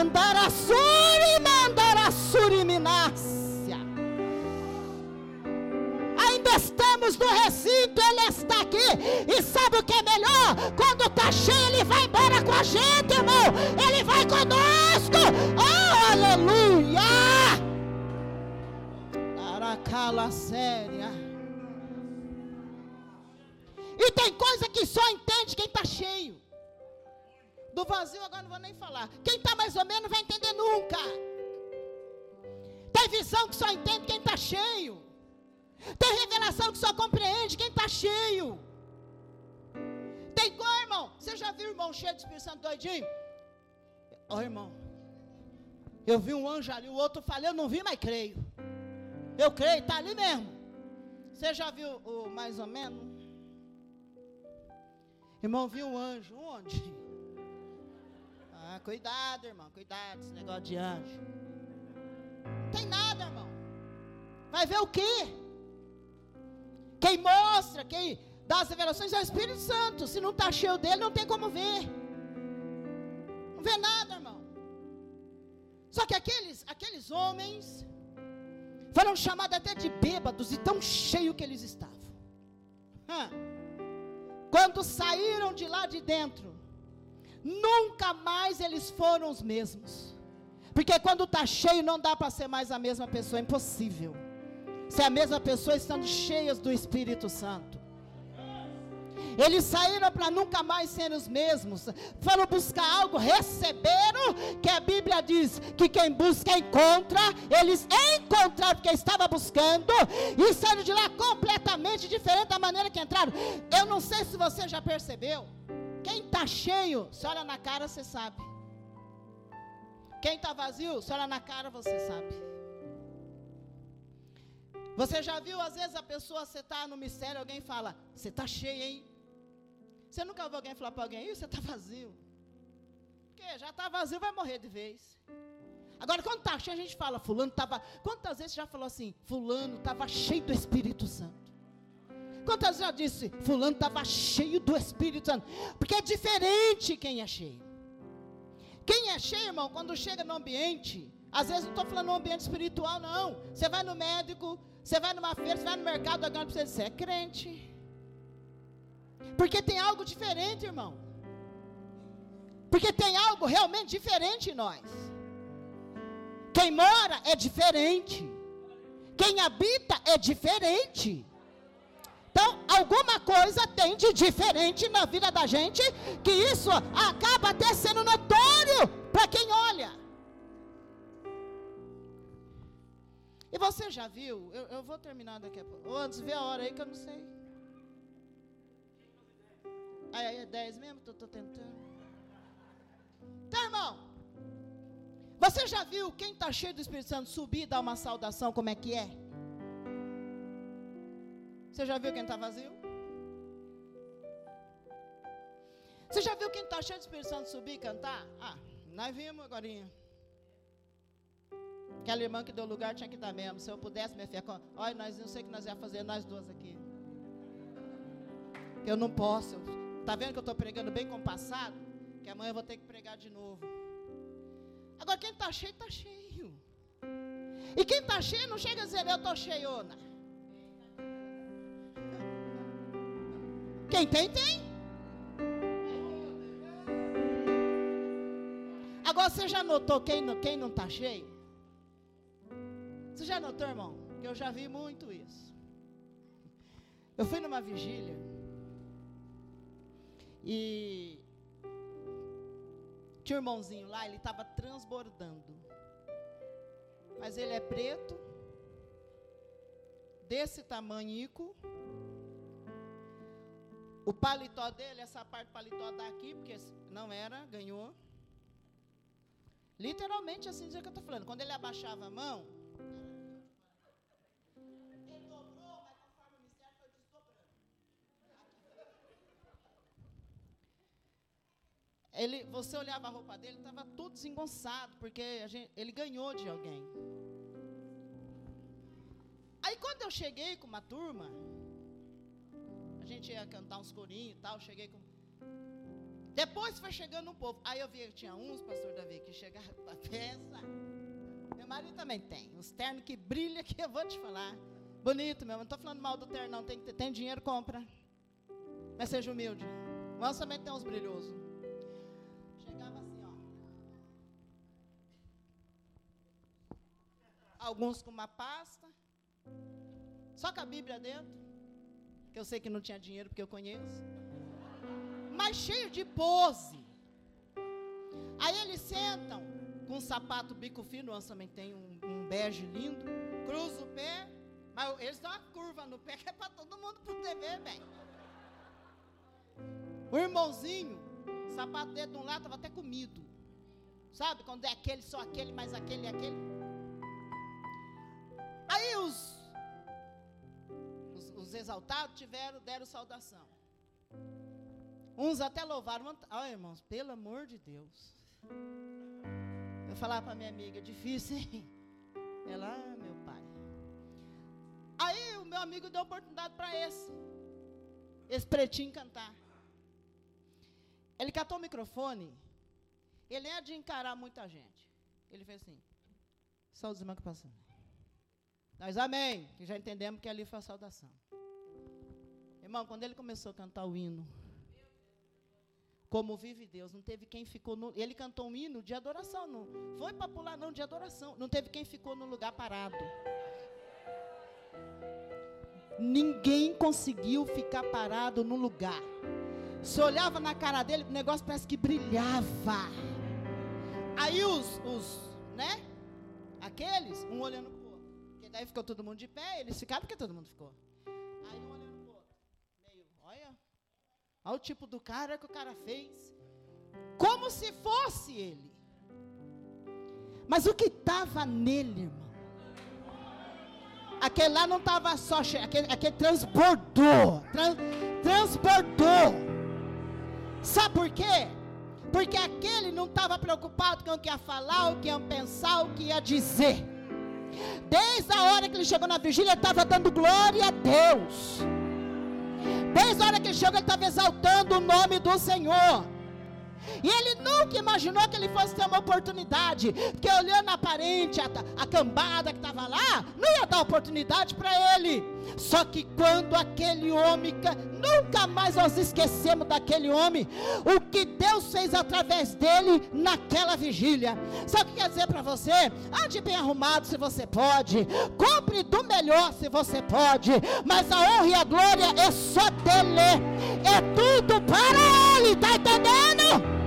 Andarassuri, mandarassuri, minácia. Ainda estamos no recinto, ele está aqui. E sabe o que é melhor? Quando está cheio, ele vai embora com a gente, irmão. Ele vai conosco. Oh, aleluia! Aracala séria. E tem coisa que só entende quem está cheio. Do vazio agora não vou nem falar. Quem está mais ou menos vai entender nunca. Tem visão que só entende quem está cheio. Tem revelação que só compreende quem está cheio. Tem coisa, irmão. Você já viu irmão cheio de Espírito Santo doidinho? Ó oh, irmão. Eu vi um anjo ali, o outro falei, eu não vi, mas creio. Eu creio, está ali mesmo. Você já viu o mais ou menos? Irmão, viu um anjo? Onde? Ah, cuidado, irmão, cuidado, esse negócio de anjo. Tem nada, irmão. Vai ver o quê? Quem mostra, quem dá as revelações é o Espírito Santo. Se não está cheio dele, não tem como ver. Não vê nada, irmão. Só que aqueles, aqueles homens foram chamados até de bêbados e tão cheios que eles estavam. Hã? Quando saíram de lá de dentro, nunca mais eles foram os mesmos. Porque quando está cheio, não dá para ser mais a mesma pessoa, é impossível. Se é a mesma pessoa estando cheias do Espírito Santo. Eles saíram para nunca mais serem os mesmos. Foram buscar algo, receberam, que a Bíblia diz que quem busca encontra. Eles encontraram porque estava buscando e saíram de lá completamente diferente da maneira que entraram. Eu não sei se você já percebeu. Quem está cheio, se olha na cara, você sabe. Quem está vazio, se olha na cara, você sabe. Você já viu, às vezes, a pessoa, você está no mistério, alguém fala, você está cheio, hein? Você nunca ouviu alguém falar para alguém, isso você está vazio. Porque já está vazio, vai morrer de vez. Agora, quando está cheio, a gente fala, fulano estava. Quantas vezes já falou assim, fulano estava cheio do Espírito Santo? Quantas vezes já disse, fulano estava cheio do Espírito Santo? Porque é diferente quem é cheio. Quem é cheio, irmão, quando chega no ambiente, às vezes não estou falando no ambiente espiritual, não. Você vai no médico, você vai numa feira, você vai no mercado, para você você é crente. Porque tem algo diferente, irmão. Porque tem algo realmente diferente em nós. Quem mora é diferente. Quem habita é diferente. Então, alguma coisa tem de diferente na vida da gente, que isso acaba até sendo notório para quem olha. E você já viu? Eu, eu vou terminar daqui a pouco. Ou antes, vê a hora aí que eu não sei. Aí é 10 mesmo? Estou tentando. Tá, irmão? Você já viu quem está cheio do Espírito Santo subir e dar uma saudação, como é que é? Você já viu quem está vazio? Você já viu quem está cheio do Espírito Santo subir e cantar? Ah, nós vimos agora. Aquela irmã que deu lugar tinha que dar mesmo. Se eu pudesse, minha filha, olha, nós não sei o que nós ia fazer, nós duas aqui. Eu não posso. Está vendo que eu estou pregando bem compassado? Que amanhã eu vou ter que pregar de novo. Agora, quem está cheio, está cheio. E quem está cheio não chega a dizer, eu estou cheiona. Quem tem, tem. Agora você já notou quem está quem não tá cheio? Você já notou, irmão? Que eu já vi muito isso. Eu fui numa vigília e tinha um irmãozinho lá, ele estava transbordando. Mas ele é preto, desse tamanhico. O paletó dele, essa parte paletó daqui, porque não era, ganhou. Literalmente assim dizer que eu estou falando. Quando ele abaixava a mão, Ele, você olhava a roupa dele, estava tudo desengonçado, porque gente, ele ganhou de alguém. Aí quando eu cheguei com uma turma, a gente ia cantar uns corinhos e tal, cheguei com. Depois foi chegando um povo. Aí eu vi que tinha uns, pastor Davi, que chegaram com a peça. Meu marido também tem. Uns ternos que brilha que eu vou te falar. Bonito mesmo. Não estou falando mal do terno, não. Tem, tem dinheiro, compra. Mas seja humilde. O lançamento tem uns brilhosos. Alguns com uma pasta, só com a Bíblia dentro, que eu sei que não tinha dinheiro porque eu conheço, mas cheio de pose. Aí eles sentam com um sapato bico fino, o também tem um, um bege lindo, cruza o pé, mas eles dão uma curva no pé que é para todo mundo poder ver bem. O irmãozinho, o sapato dele de um lado estava até comido. Sabe quando é aquele, só aquele, mais aquele e aquele? Aí os, os, os, exaltados tiveram, deram saudação. Uns até louvaram. Olha, irmãos, pelo amor de Deus. Eu falava para minha amiga, difícil, hein? Ela, ah, meu pai. Aí o meu amigo deu oportunidade para esse. Esse pretinho cantar. Ele catou o microfone. Ele é de encarar muita gente. Ele fez assim. Só os irmãos que passam. Nós amém, que já entendemos que ali foi a saudação. Irmão, quando ele começou a cantar o hino, como vive Deus, não teve quem ficou no. Ele cantou um hino de adoração, não foi para pular, não, de adoração. Não teve quem ficou no lugar parado. Ninguém conseguiu ficar parado no lugar. Se olhava na cara dele, o negócio parece que brilhava. Aí os, os né? Aqueles, um olhando daí ficou todo mundo de pé, eles ficaram porque todo mundo ficou. Aí um olhando pro outro, meio, olha, olha o tipo do cara que o cara fez. Como se fosse ele. Mas o que estava nele, irmão? Aquele lá não estava só cheio, aquele, aquele transbordou. Trans, transbordou. Sabe por quê? Porque aquele não estava preocupado com o que ia falar, o que ia pensar, o que ia dizer. Desde a hora que ele chegou na vigília, ele estava dando glória a Deus. Desde a hora que ele chegou, ele estava exaltando o nome do Senhor. E ele nunca imaginou que ele fosse ter uma oportunidade. Porque olhando aparente, a, a cambada que estava lá, não ia dar oportunidade para ele. Só que quando aquele homem, nunca mais nós esquecemos daquele homem, o que Deus fez através dele naquela vigília. Sabe o que quer dizer para você? Ande bem arrumado se você pode, compre do melhor se você pode, mas a honra e a glória é só dele, é tudo para ele, está entendendo?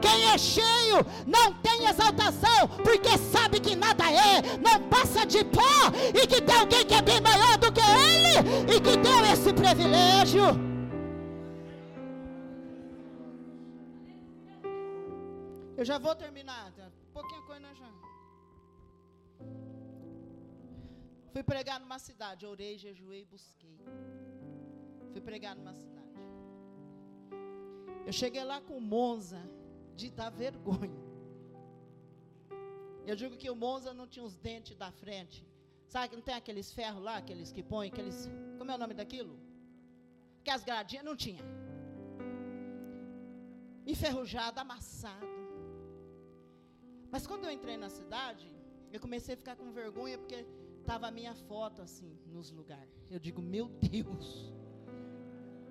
Quem é cheio não tem exaltação, porque sabe que nada é, não passa de pó, e que tem alguém que é bem maior do que ele, e que deu esse privilégio. Eu já vou terminar, tá? pouquinho coisa já. Fui pregar numa cidade, orei, jejuei, busquei. Fui pregar numa cidade. Eu cheguei lá com Monza de dar vergonha. Eu digo que o Monza não tinha os dentes da frente. Sabe que não tem aqueles ferros lá, aqueles que põem, aqueles. Como é o nome daquilo? Que as gradinhas não tinha. Enferrujado, amassado. Mas quando eu entrei na cidade, eu comecei a ficar com vergonha porque estava a minha foto assim nos lugares. Eu digo, meu Deus,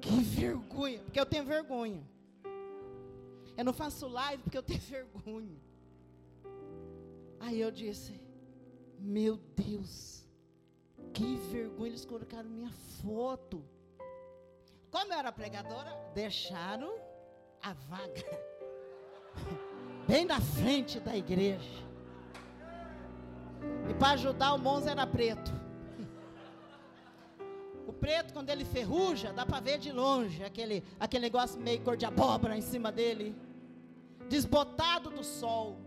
que vergonha, porque eu tenho vergonha. Eu não faço live porque eu tenho vergonha. Aí eu disse: Meu Deus, que vergonha, eles colocaram minha foto. Como eu era pregadora, deixaram a vaga bem na frente da igreja. E para ajudar o Monza era preto. O preto, quando ele ferruja, dá para ver de longe aquele, aquele negócio meio cor de abóbora em cima dele desbotado do sol.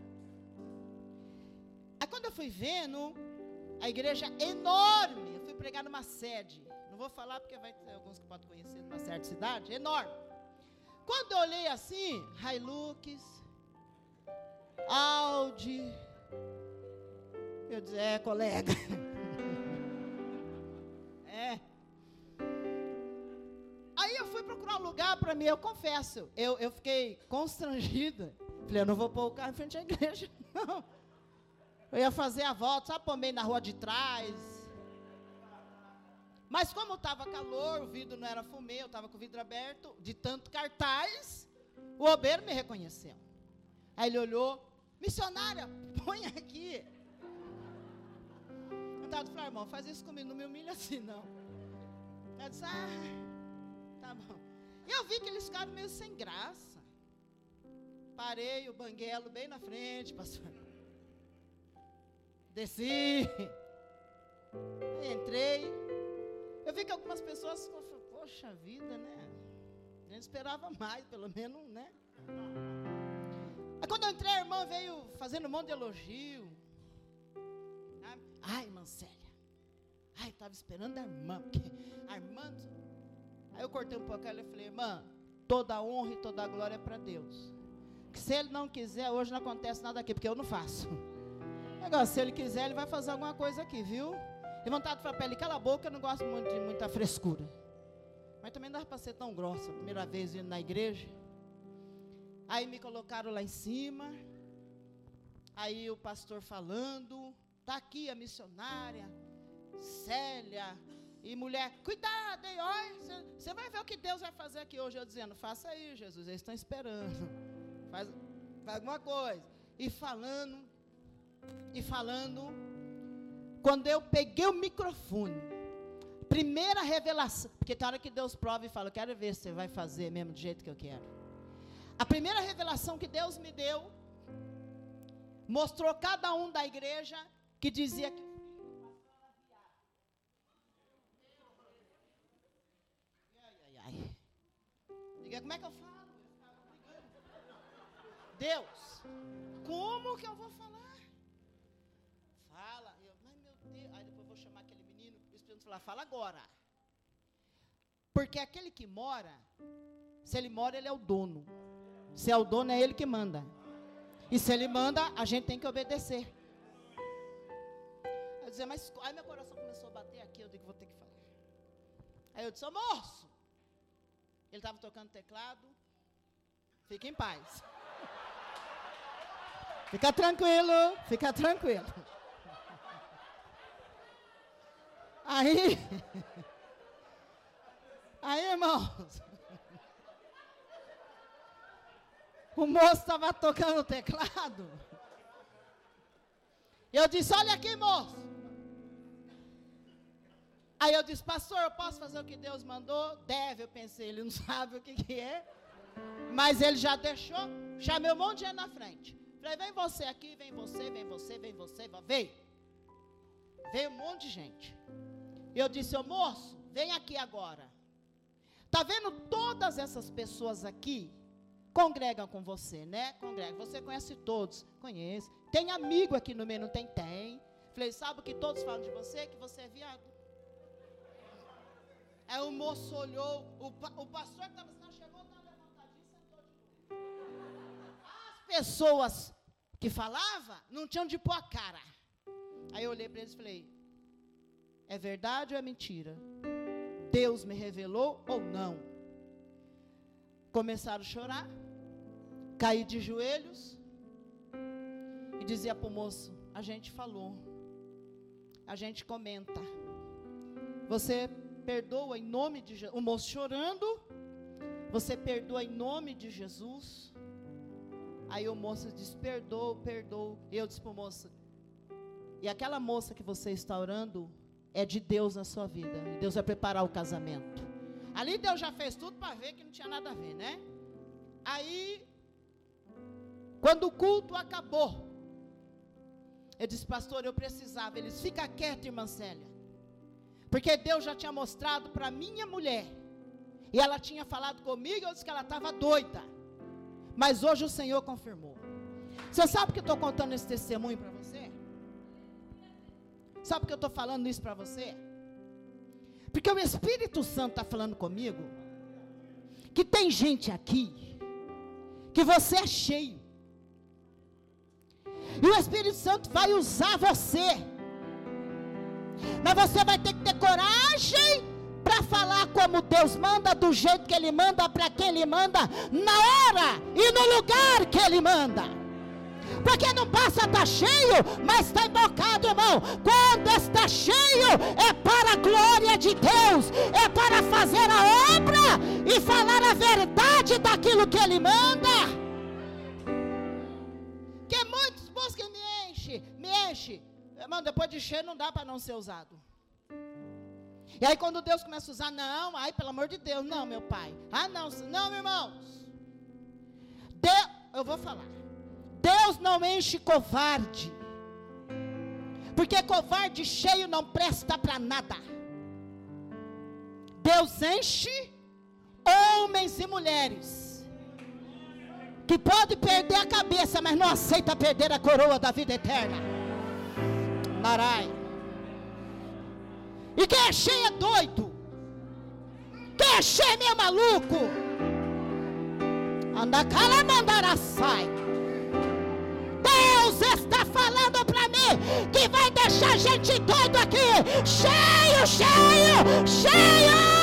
Aí quando eu fui vendo, a igreja enorme, eu fui pregar numa sede. Não vou falar porque vai ter alguns que podem conhecer numa certa cidade, enorme. Quando eu olhei assim, Hilux, Audi, eu disse, é, colega. é. Procurar um lugar para mim, eu confesso, eu, eu fiquei constrangida. Falei, eu não vou pôr o carro em frente à igreja, não. Eu ia fazer a volta, sabe, pôr meio na rua de trás. Mas como estava calor, o vidro não era fumê, eu estava com o vidro aberto, de tanto cartaz, o obeiro me reconheceu. Aí ele olhou, missionária, põe aqui. Eu estava falando, irmão, faz isso comigo, não me humilha assim, não. Eu disse, ah, Tá bom. Eu vi que eles ficaram meio sem graça. Parei o banguelo bem na frente, pastor. Desci. Entrei. Eu vi que algumas pessoas poxa vida, né? Eu esperava mais, pelo menos, né? Aí quando eu entrei, a irmã veio fazendo um monte de elogio. Ai, irmã Célia. Ai, estava esperando a irmã, porque a irmã Aí eu cortei um pouco e falei, irmã, toda a honra e toda a glória é para Deus. Que se ele não quiser, hoje não acontece nada aqui, porque eu não faço. Agora, se ele quiser, ele vai fazer alguma coisa aqui, viu? Levantado para a pele, cala a boca, eu não gosto muito de muita frescura. Mas também não dá para ser tão grossa, primeira vez indo na igreja. Aí me colocaram lá em cima. Aí o pastor falando, tá aqui a missionária, Célia, e mulher, cuidado, hein? Olha, você vai ver o que Deus vai fazer aqui hoje. Eu dizendo, faça aí, Jesus, eles estão esperando. Faz, faz alguma coisa. E falando, e falando. Quando eu peguei o microfone, primeira revelação, porque tem hora que Deus prova e fala, eu quero ver se você vai fazer mesmo do jeito que eu quero. A primeira revelação que Deus me deu, mostrou cada um da igreja que dizia que Diga, como é que eu falo? Deus, como que eu vou falar? Fala. Eu, ai meu Deus. Aí depois eu vou chamar aquele menino. O Espírito falar, fala agora. Porque aquele que mora, se ele mora, ele é o dono. Se é o dono, é ele que manda. E se ele manda, a gente tem que obedecer. Eu dizia, mas aí meu coração começou a bater aqui, eu digo, vou ter que falar. Aí eu disse, moço, Ele estava tocando teclado. Fique em paz. Fica tranquilo, fica tranquilo. Aí, aí, irmãos, o moço estava tocando teclado. Eu disse: Olha aqui, moço. Aí eu disse: Pastor, eu posso fazer o que Deus mandou? Deve, eu pensei. Ele não sabe o que, que é. Mas ele já deixou. Chamei um monte de gente na frente. Falei: Vem você aqui, vem você, vem você, vem você. Vem. Veio um monte de gente. Eu disse: Ô moço, vem aqui agora. Está vendo todas essas pessoas aqui? Congregam com você, né? Congrega. Você conhece todos. Conhece. Tem amigo aqui no meio, não tem? Tem. Falei, sabe o que todos falam de você? Que você é viado. Aí o moço olhou, o, o pastor que estava assim, chegou, estava levantadinho e sentou de novo. As pessoas que falavam não tinham de pôr a cara. Aí eu olhei para eles e falei, é verdade ou é mentira? Deus me revelou ou não? Começaram a chorar, cair de joelhos, e dizia para o moço: A gente falou, a gente comenta. Você perdoa em nome de Jesus. O moço chorando, você perdoa em nome de Jesus. Aí o moço diz: Perdoa, perdoa. Eu disse para o moço: E aquela moça que você está orando é de Deus na sua vida. E Deus vai preparar o casamento. Ali Deus já fez tudo para ver que não tinha nada a ver, né? Aí, quando o culto acabou, eu disse, pastor, eu precisava. Eles, fica quieto, irmã Célia. Porque Deus já tinha mostrado para minha mulher. E ela tinha falado comigo, eu disse que ela estava doida. Mas hoje o Senhor confirmou. Você sabe que eu estou contando esse testemunho para você? Sabe que eu estou falando isso para você? Porque o Espírito Santo está falando comigo. Que tem gente aqui. Que você é cheio. E o Espírito Santo vai usar você. Mas você vai ter que ter coragem para falar como Deus manda, do jeito que Ele manda, para quem Ele manda, na hora e no lugar que Ele manda. Porque não basta estar tá cheio, mas está embocado, irmão. Quando está cheio, é para a glória de Deus, é para fazer a obra e falar a verdade daquilo que Ele manda. me enche. Irmão, depois de cheio não dá para não ser usado. E aí quando Deus começa a usar, não, ai, pelo amor de Deus, não, meu pai. Ah, não, não, irmãos. Deus, eu vou falar. Deus não enche covarde. Porque covarde cheio não presta para nada. Deus enche homens e mulheres que pode perder a cabeça, mas não aceita perder a coroa da vida eterna. Narai. E quem é cheio é doido. Quem é cheio é meio maluco. Anda cala mandará sai. Deus está falando para mim que vai deixar gente doido aqui. Cheio, cheio, cheio.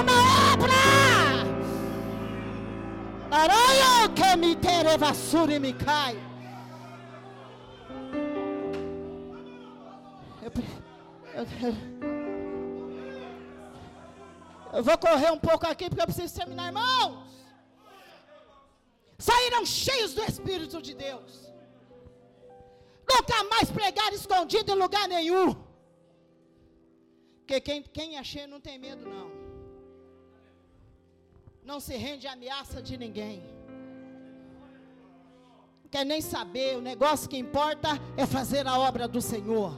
Uma obra. Que me terevassure me cai. Eu, eu vou correr um pouco aqui porque eu preciso terminar, irmãos. Saíram cheios do Espírito de Deus. Nunca mais pregar escondido em lugar nenhum. Porque quem, quem é cheio não tem medo, não. Não se rende à ameaça de ninguém. Não quer nem saber. O negócio que importa é fazer a obra do Senhor.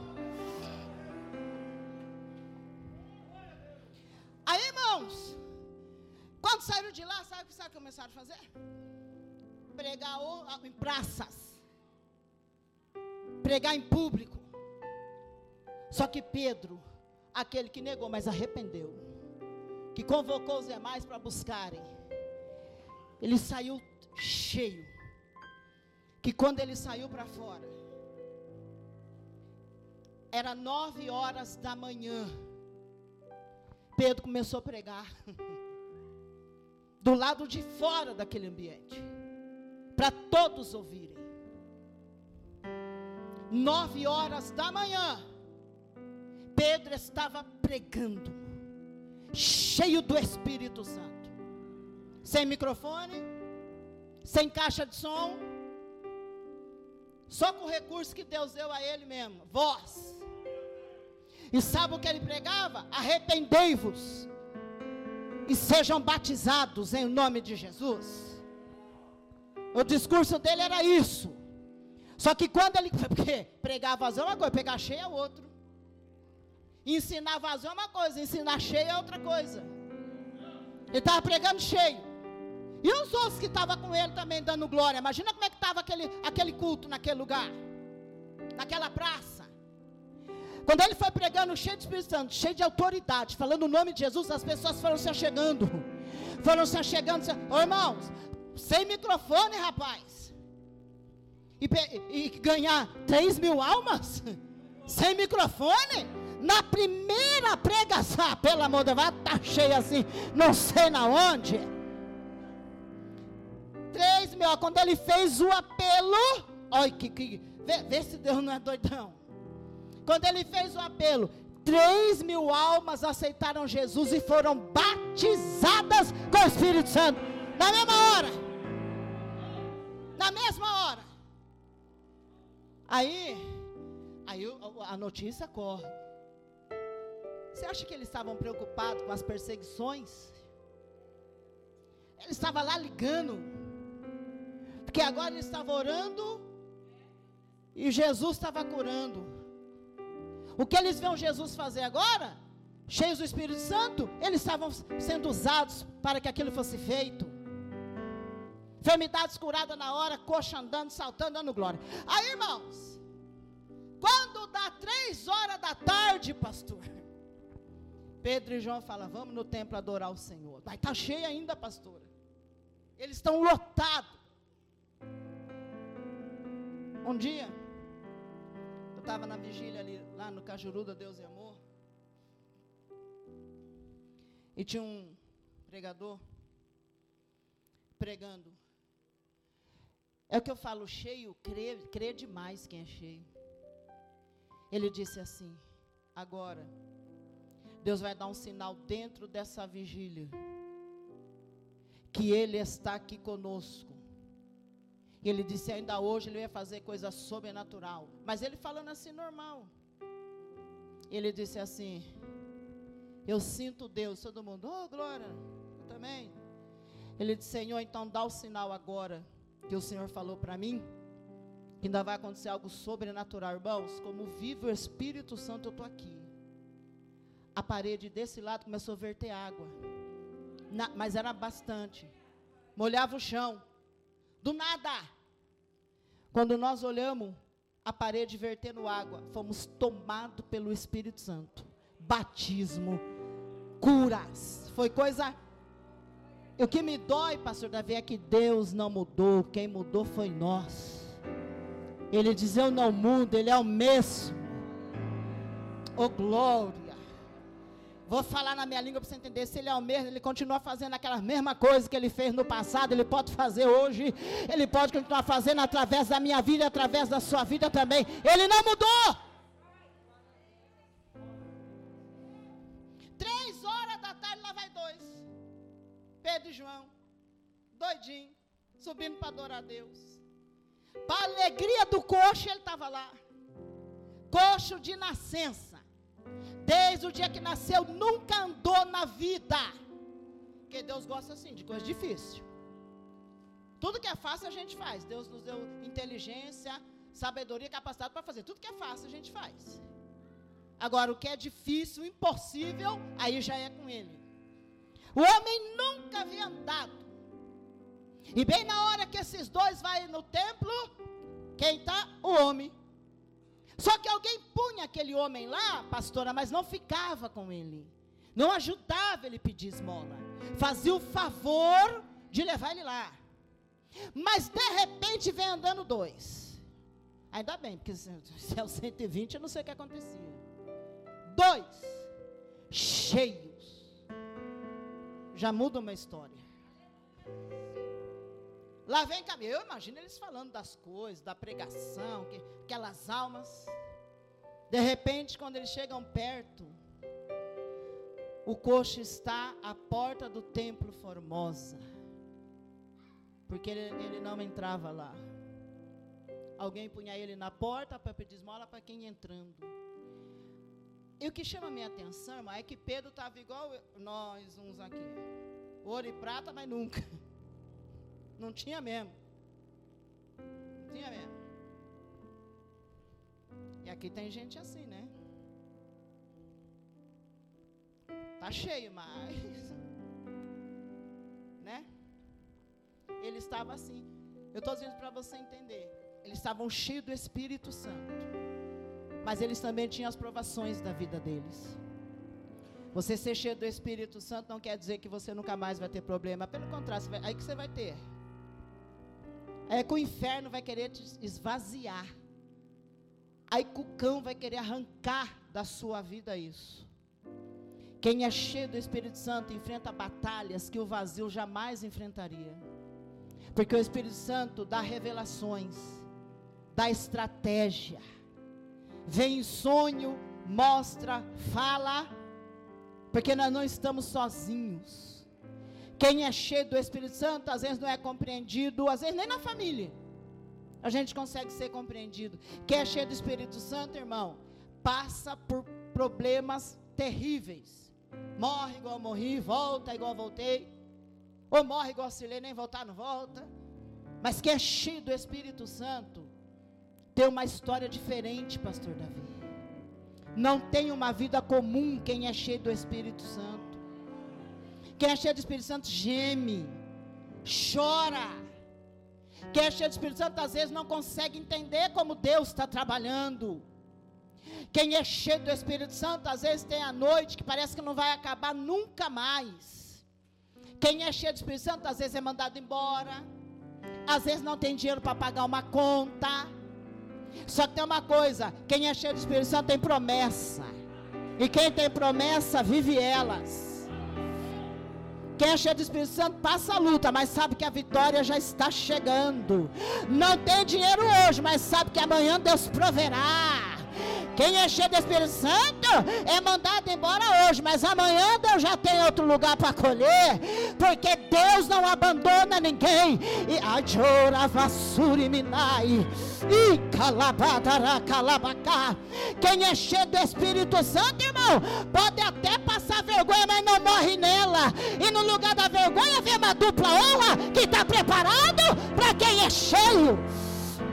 Aí, irmãos, quando saíram de lá, sabe o que começaram a fazer? Pregar em praças. pregar em público. Só que Pedro, aquele que negou, mas arrependeu, que convocou os demais para buscarem, ele saiu cheio. Que quando ele saiu para fora, era nove horas da manhã. Pedro começou a pregar. Do lado de fora daquele ambiente. Para todos ouvirem. Nove horas da manhã. Pedro estava pregando. Cheio do Espírito Santo. Sem microfone. Sem caixa de som. Só com o recurso que Deus deu a ele mesmo. Voz. E sabe o que ele pregava? Arrependei-vos e sejam batizados em nome de Jesus. O discurso dele era isso. Só que quando ele pregar vazio é uma coisa, pegar cheio é outro. Ensinar vazio é uma coisa, ensinar cheio é outra coisa. Ele estava pregando cheio. E os outros que estavam com ele também dando glória. Imagina como é que estava aquele, aquele culto naquele lugar. Naquela praça. Quando ele foi pregando cheio de Espírito Santo, cheio de autoridade, falando o nome de Jesus, as pessoas foram se achegando. Foram se achegando. Se... Irmãos, sem microfone, rapaz. E, e ganhar 3 mil almas? Sem microfone? Na primeira pregação, pelo amor de Deus, tá cheio assim, não sei na onde. 3 mil, quando ele fez o apelo, olha que, que vê, vê se Deus não é doidão. Quando ele fez o apelo, 3 mil almas aceitaram Jesus e foram batizadas com o Espírito Santo. Na mesma hora. Na mesma hora. Aí, aí a notícia corre. Você acha que eles estavam preocupados com as perseguições? Ele estava lá ligando. Porque agora ele estava orando e Jesus estava curando. O que eles vêem Jesus fazer agora, cheios do Espírito Santo, eles estavam sendo usados para que aquilo fosse feito. Enfermidades curadas na hora, coxa andando, saltando, dando glória. Aí, irmãos, quando dá três horas da tarde, pastor, Pedro e João falam: Vamos no templo adorar o Senhor. Mas está cheio ainda, pastora. Eles estão lotados. Um dia, estava na vigília ali, lá no Cajuru da Deus e Amor. E tinha um pregador pregando. É o que eu falo, cheio, crê, crê demais quem é cheio. Ele disse assim: agora, Deus vai dar um sinal dentro dessa vigília, que Ele está aqui conosco. E ele disse: ainda hoje ele ia fazer coisa sobrenatural. Mas ele falando assim, normal. Ele disse assim: Eu sinto Deus. Todo mundo, oh glória, eu também. Ele disse: Senhor, então dá o sinal agora que o Senhor falou para mim. Que ainda vai acontecer algo sobrenatural, irmãos. Como vive o Espírito Santo, eu estou aqui. A parede desse lado começou a verter água. Na, mas era bastante. Molhava o chão. Do nada. Quando nós olhamos a parede vertendo água, fomos tomados pelo Espírito Santo. Batismo, curas. Foi coisa. O que me dói, pastor Davi, é que Deus não mudou. Quem mudou foi nós. Ele diz: Eu não mudo, Ele é o mesmo. Oh glória. Vou falar na minha língua para você entender. Se ele é o mesmo, ele continua fazendo aquela mesma coisa que ele fez no passado, ele pode fazer hoje. Ele pode continuar fazendo através da minha vida, através da sua vida também. Ele não mudou. Três horas da tarde, lá vai dois. Pedro e João. Doidinho. Subindo para adorar a Deus. Para alegria do coxo, ele estava lá. Coxo de nascença. Desde o dia que nasceu, nunca andou na vida. Porque Deus gosta assim, de coisa difícil. Tudo que é fácil a gente faz. Deus nos deu inteligência, sabedoria, capacidade para fazer. Tudo que é fácil a gente faz. Agora, o que é difícil, impossível, aí já é com ele. O homem nunca havia andado. E bem na hora que esses dois vão no templo, quem está? O homem. Só que alguém punha aquele homem lá, pastora, mas não ficava com ele. Não ajudava ele pedir esmola. Fazia o favor de levar ele lá. Mas de repente vem andando dois. Ainda bem, porque se é o 120, eu não sei o que acontecia. Dois, cheios. Já muda uma história. Lá vem caminho. Eu imagino eles falando das coisas, da pregação, que, aquelas almas. De repente, quando eles chegam perto, o coxo está à porta do templo Formosa. Porque ele, ele não entrava lá. Alguém punha ele na porta para pedir esmola para quem entrando. E o que chama a minha atenção, irmão, é que Pedro estava igual nós uns aqui. Ouro e prata, mas nunca. Não tinha mesmo. Não tinha mesmo. E aqui tem gente assim, né? Tá cheio, mas. Né? Ele estava assim. Eu estou dizendo para você entender. Eles estavam cheios do Espírito Santo. Mas eles também tinham as provações da vida deles. Você ser cheio do Espírito Santo não quer dizer que você nunca mais vai ter problema. Pelo contrário, aí que você vai ter. É que o inferno vai querer te esvaziar. Aí que o cão vai querer arrancar da sua vida isso. Quem é cheio do Espírito Santo enfrenta batalhas que o vazio jamais enfrentaria. Porque o Espírito Santo dá revelações, dá estratégia. Vem em sonho, mostra, fala. Porque nós não estamos sozinhos. Quem é cheio do Espírito Santo, às vezes não é compreendido, às vezes nem na família. A gente consegue ser compreendido. Quem é cheio do Espírito Santo, irmão, passa por problemas terríveis. Morre igual morri, volta igual voltei. Ou morre igual oscilei, nem voltar não volta. Mas quem é cheio do Espírito Santo, tem uma história diferente, pastor Davi. Não tem uma vida comum quem é cheio do Espírito Santo. Quem é cheio do Espírito Santo geme, chora. Quem é cheio do Espírito Santo às vezes não consegue entender como Deus está trabalhando. Quem é cheio do Espírito Santo às vezes tem a noite que parece que não vai acabar nunca mais. Quem é cheio do Espírito Santo às vezes é mandado embora. Às vezes não tem dinheiro para pagar uma conta. Só que tem uma coisa: quem é cheio do Espírito Santo tem promessa. E quem tem promessa vive elas. Quem é cheio do Espírito Santo passa a luta, mas sabe que a vitória já está chegando. Não tem dinheiro hoje, mas sabe que amanhã Deus proverá. Quem é cheio do Espírito Santo é mandado embora hoje, mas amanhã Deus já tem outro lugar para colher, porque Deus não abandona ninguém. E vassuri minai. E calabacá. Quem é cheio do Espírito Santo, irmão, pode até passar vergonha, mas não morre nela. E no lugar da vergonha vem uma dupla honra que está preparado para quem é cheio.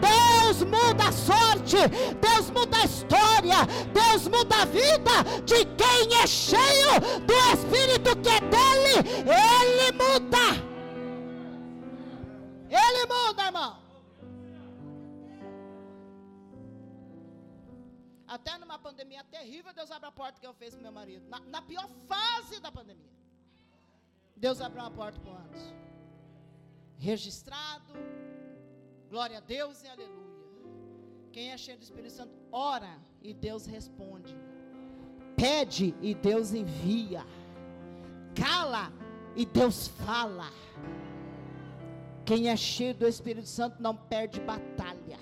Deus muda a sorte, Deus muda a história, Deus muda a vida de quem é cheio do Espírito que é dele, ele muda. Ele muda, irmão. Até numa pandemia terrível, Deus abre a porta que eu fiz com meu marido. Na, na pior fase da pandemia. Deus abriu uma porta para o Anderson. Registrado, Glória a Deus e aleluia. Quem é cheio do Espírito Santo, ora e Deus responde. Pede e Deus envia. Cala e Deus fala. Quem é cheio do Espírito Santo não perde batalha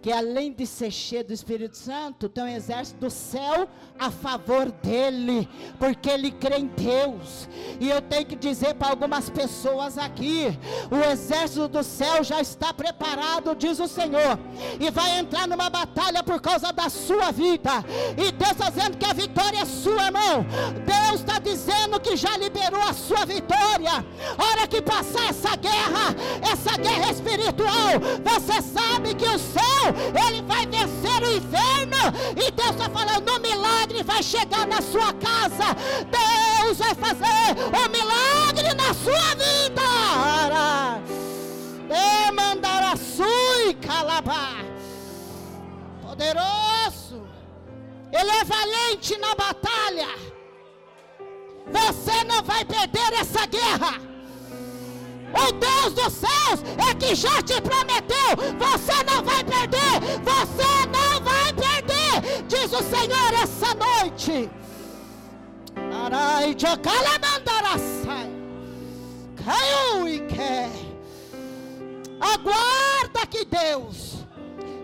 que além de ser cheio do Espírito Santo, tem um exército do céu a favor dele, porque ele crê em Deus. E eu tenho que dizer para algumas pessoas aqui: o exército do céu já está preparado, diz o Senhor, e vai entrar numa batalha por causa da sua vida. E Deus está dizendo que a vitória é sua, irmão. Deus está dizendo que já liberou a sua vitória. Hora que passar essa guerra, essa guerra espiritual, você sabe que o céu ele vai vencer o inferno. E Deus está falando: o milagre vai chegar na sua casa. Deus vai fazer o milagre na sua vida. Mandar a sui calabar. poderoso. Ele é valente na batalha. Você não vai perder essa guerra. O Deus dos céus é que já te prometeu: você não vai perder, você não vai perder, diz o Senhor essa noite. Arai, Caiu e quer. Aguarda que Deus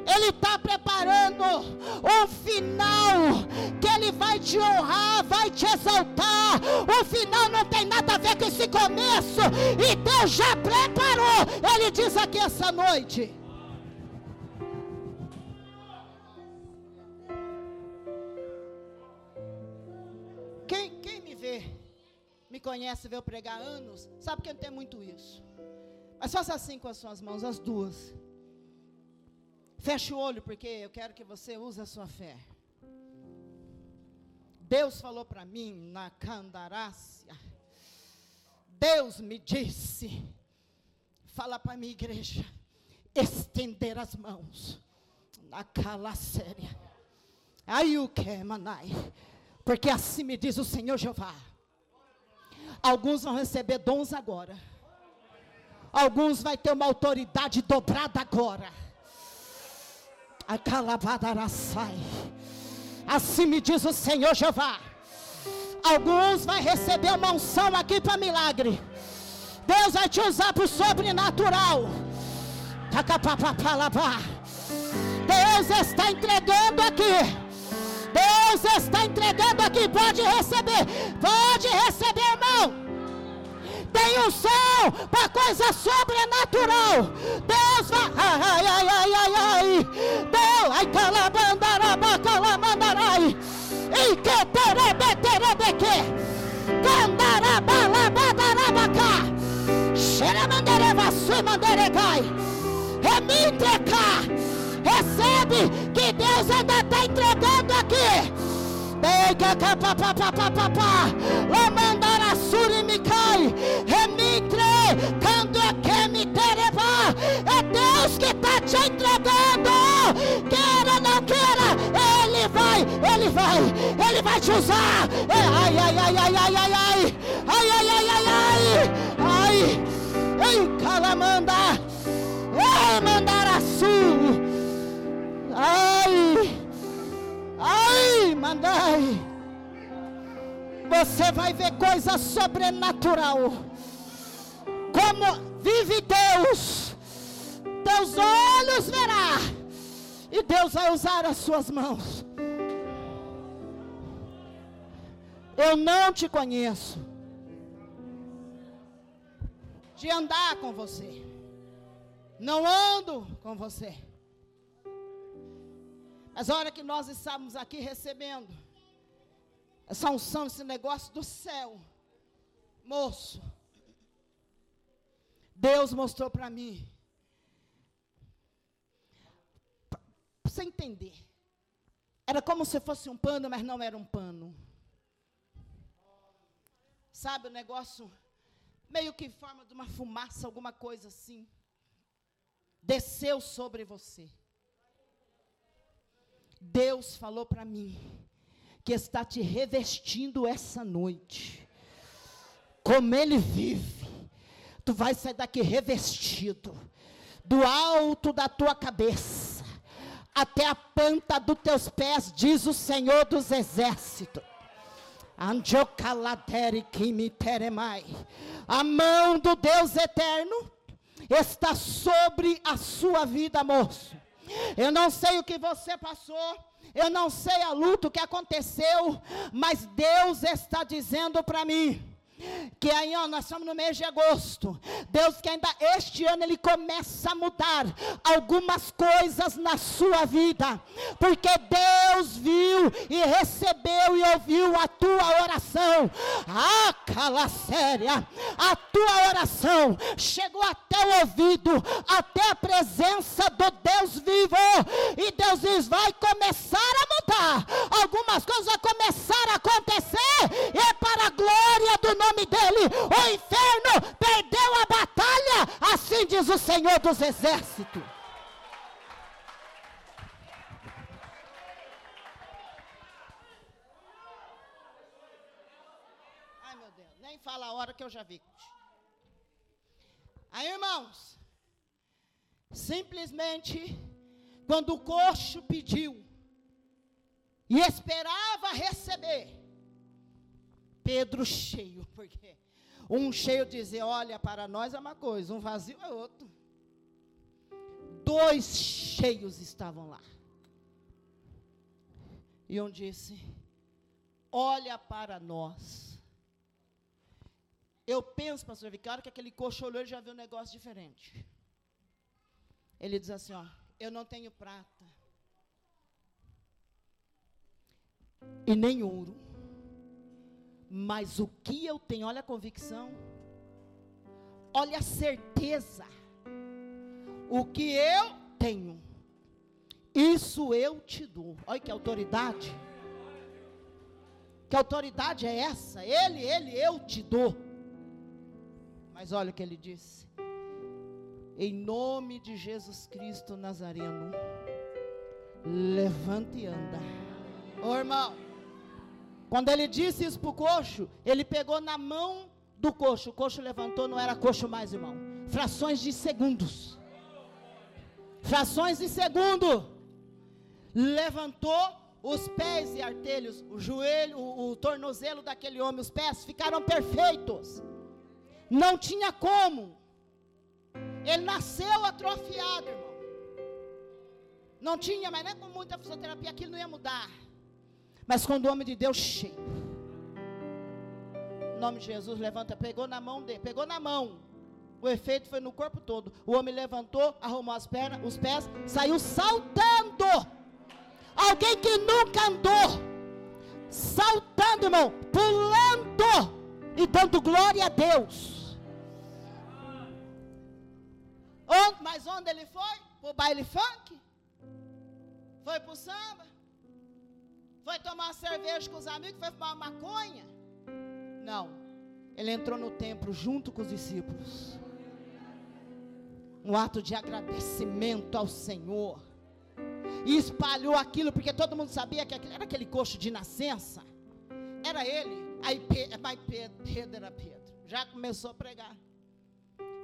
ele está preparando um final que Ele vai te honrar, vai te exaltar. O final não tem nada a ver com esse começo. E Deus já preparou. Ele diz aqui essa noite. Quem, quem me vê, me conhece, vê eu pregar anos, sabe que não tenho muito isso. Mas faça assim com as suas mãos, as duas. Feche o olho, porque eu quero que você use a sua fé. Deus falou para mim na candarácia. Deus me disse: fala para minha igreja, estender as mãos na calacéria. Aí o que, manai? Porque assim me diz o Senhor Jeová. Alguns vão receber dons agora. Alguns vai ter uma autoridade dobrada agora. Assim me diz o Senhor Jeová. Alguns vai receber uma unção aqui para milagre. Deus vai te usar para o sobrenatural. Deus está entregando aqui. Deus está entregando aqui. Pode receber. Pode receber, irmão tem um som para coisa sobrenatural. Deus vai. Ai, ai, ai, ai, ai. Deus. Ai, calabandaraba, calamandarai. E que terebe, terebe que. Candaraba, labadarabacá. Xeramandereva, suimanderegai. Remintreca. Recebe que Deus ainda está entregando aqui. Pega, papapapapapá. Lamandara surimicai. Remitre. Quando é que me tereba. É Deus que está te entregando. Queira, não queira. Ele vai, ele vai, ele vai te usar. Ai, ai, ai, ai, ai, ai, ai. Ai, ai, ai, ai, ai. Ai. Ei, calamanda. Ei, mandaraçu. Ai. Ai, mandai. Você vai ver coisa sobrenatural. Como vive Deus. Teus olhos verá. E Deus vai usar as suas mãos. Eu não te conheço. De andar com você. Não ando com você. Mas a hora que nós estávamos aqui recebendo essa unção, esse negócio do céu, moço, Deus mostrou para mim, para você entender, era como se fosse um pano, mas não era um pano. Sabe o negócio, meio que em forma de uma fumaça, alguma coisa assim, desceu sobre você. Deus falou para mim que está te revestindo essa noite. Como Ele vive, tu vai sair daqui revestido, do alto da tua cabeça até a planta dos teus pés, diz o Senhor dos Exércitos. A mão do Deus eterno está sobre a sua vida, moço. Eu não sei o que você passou. Eu não sei a luta que aconteceu, mas Deus está dizendo para mim que aí ó, nós estamos no mês de agosto. Deus que ainda este ano ele começa a mudar algumas coisas na sua vida, porque Deus viu e recebeu e ouviu a tua oração. Ah, cala séria, a tua oração chegou até o ouvido, até a presença do Deus vivo, e Deus diz: vai começar a mudar, algumas coisas vão começar a acontecer, e é para a glória do nome nome dele, o inferno perdeu a batalha, assim diz o Senhor dos Exércitos. fala a hora que eu já vi. Aí, irmãos, simplesmente, quando o coxo pediu e esperava receber, Pedro cheio, porque um cheio dizer, olha, para nós é uma coisa, um vazio é outro. Dois cheios estavam lá. E um disse: Olha para nós. Eu penso, pastor Vicário, que aquele coxo já viu um negócio diferente. Ele diz assim: Ó, eu não tenho prata e nem ouro, mas o que eu tenho, olha a convicção, olha a certeza, o que eu tenho, isso eu te dou. Olha que autoridade. Que autoridade é essa? Ele, ele, eu te dou. Mas olha o que ele disse. Em nome de Jesus Cristo Nazareno, levante e anda. Ô irmão, quando ele disse isso para o coxo, ele pegou na mão do coxo. O coxo levantou, não era coxo mais, irmão. Frações de segundos. Frações de segundo. Levantou os pés e artelhos, o joelho, o, o tornozelo daquele homem, os pés ficaram perfeitos. Não tinha como. Ele nasceu atrofiado, irmão. Não tinha, mas nem com muita fisioterapia aquilo não ia mudar. Mas quando o homem de Deus cheio, em nome de Jesus, levanta, pegou na mão dele, pegou na mão. O efeito foi no corpo todo. O homem levantou, arrumou as pernas, os pés, saiu saltando. Alguém que nunca andou, saltando, irmão, pulando e dando glória a Deus. Onde, mas onde ele foi? Para o baile funk? Foi para o samba? Foi tomar cerveja com os amigos? Foi fumar uma maconha? Não. Ele entrou no templo junto com os discípulos. Um ato de agradecimento ao Senhor. E espalhou aquilo, porque todo mundo sabia que era aquele coxo de nascença. Era ele. Aí Pedro era Pedro. Já começou a pregar.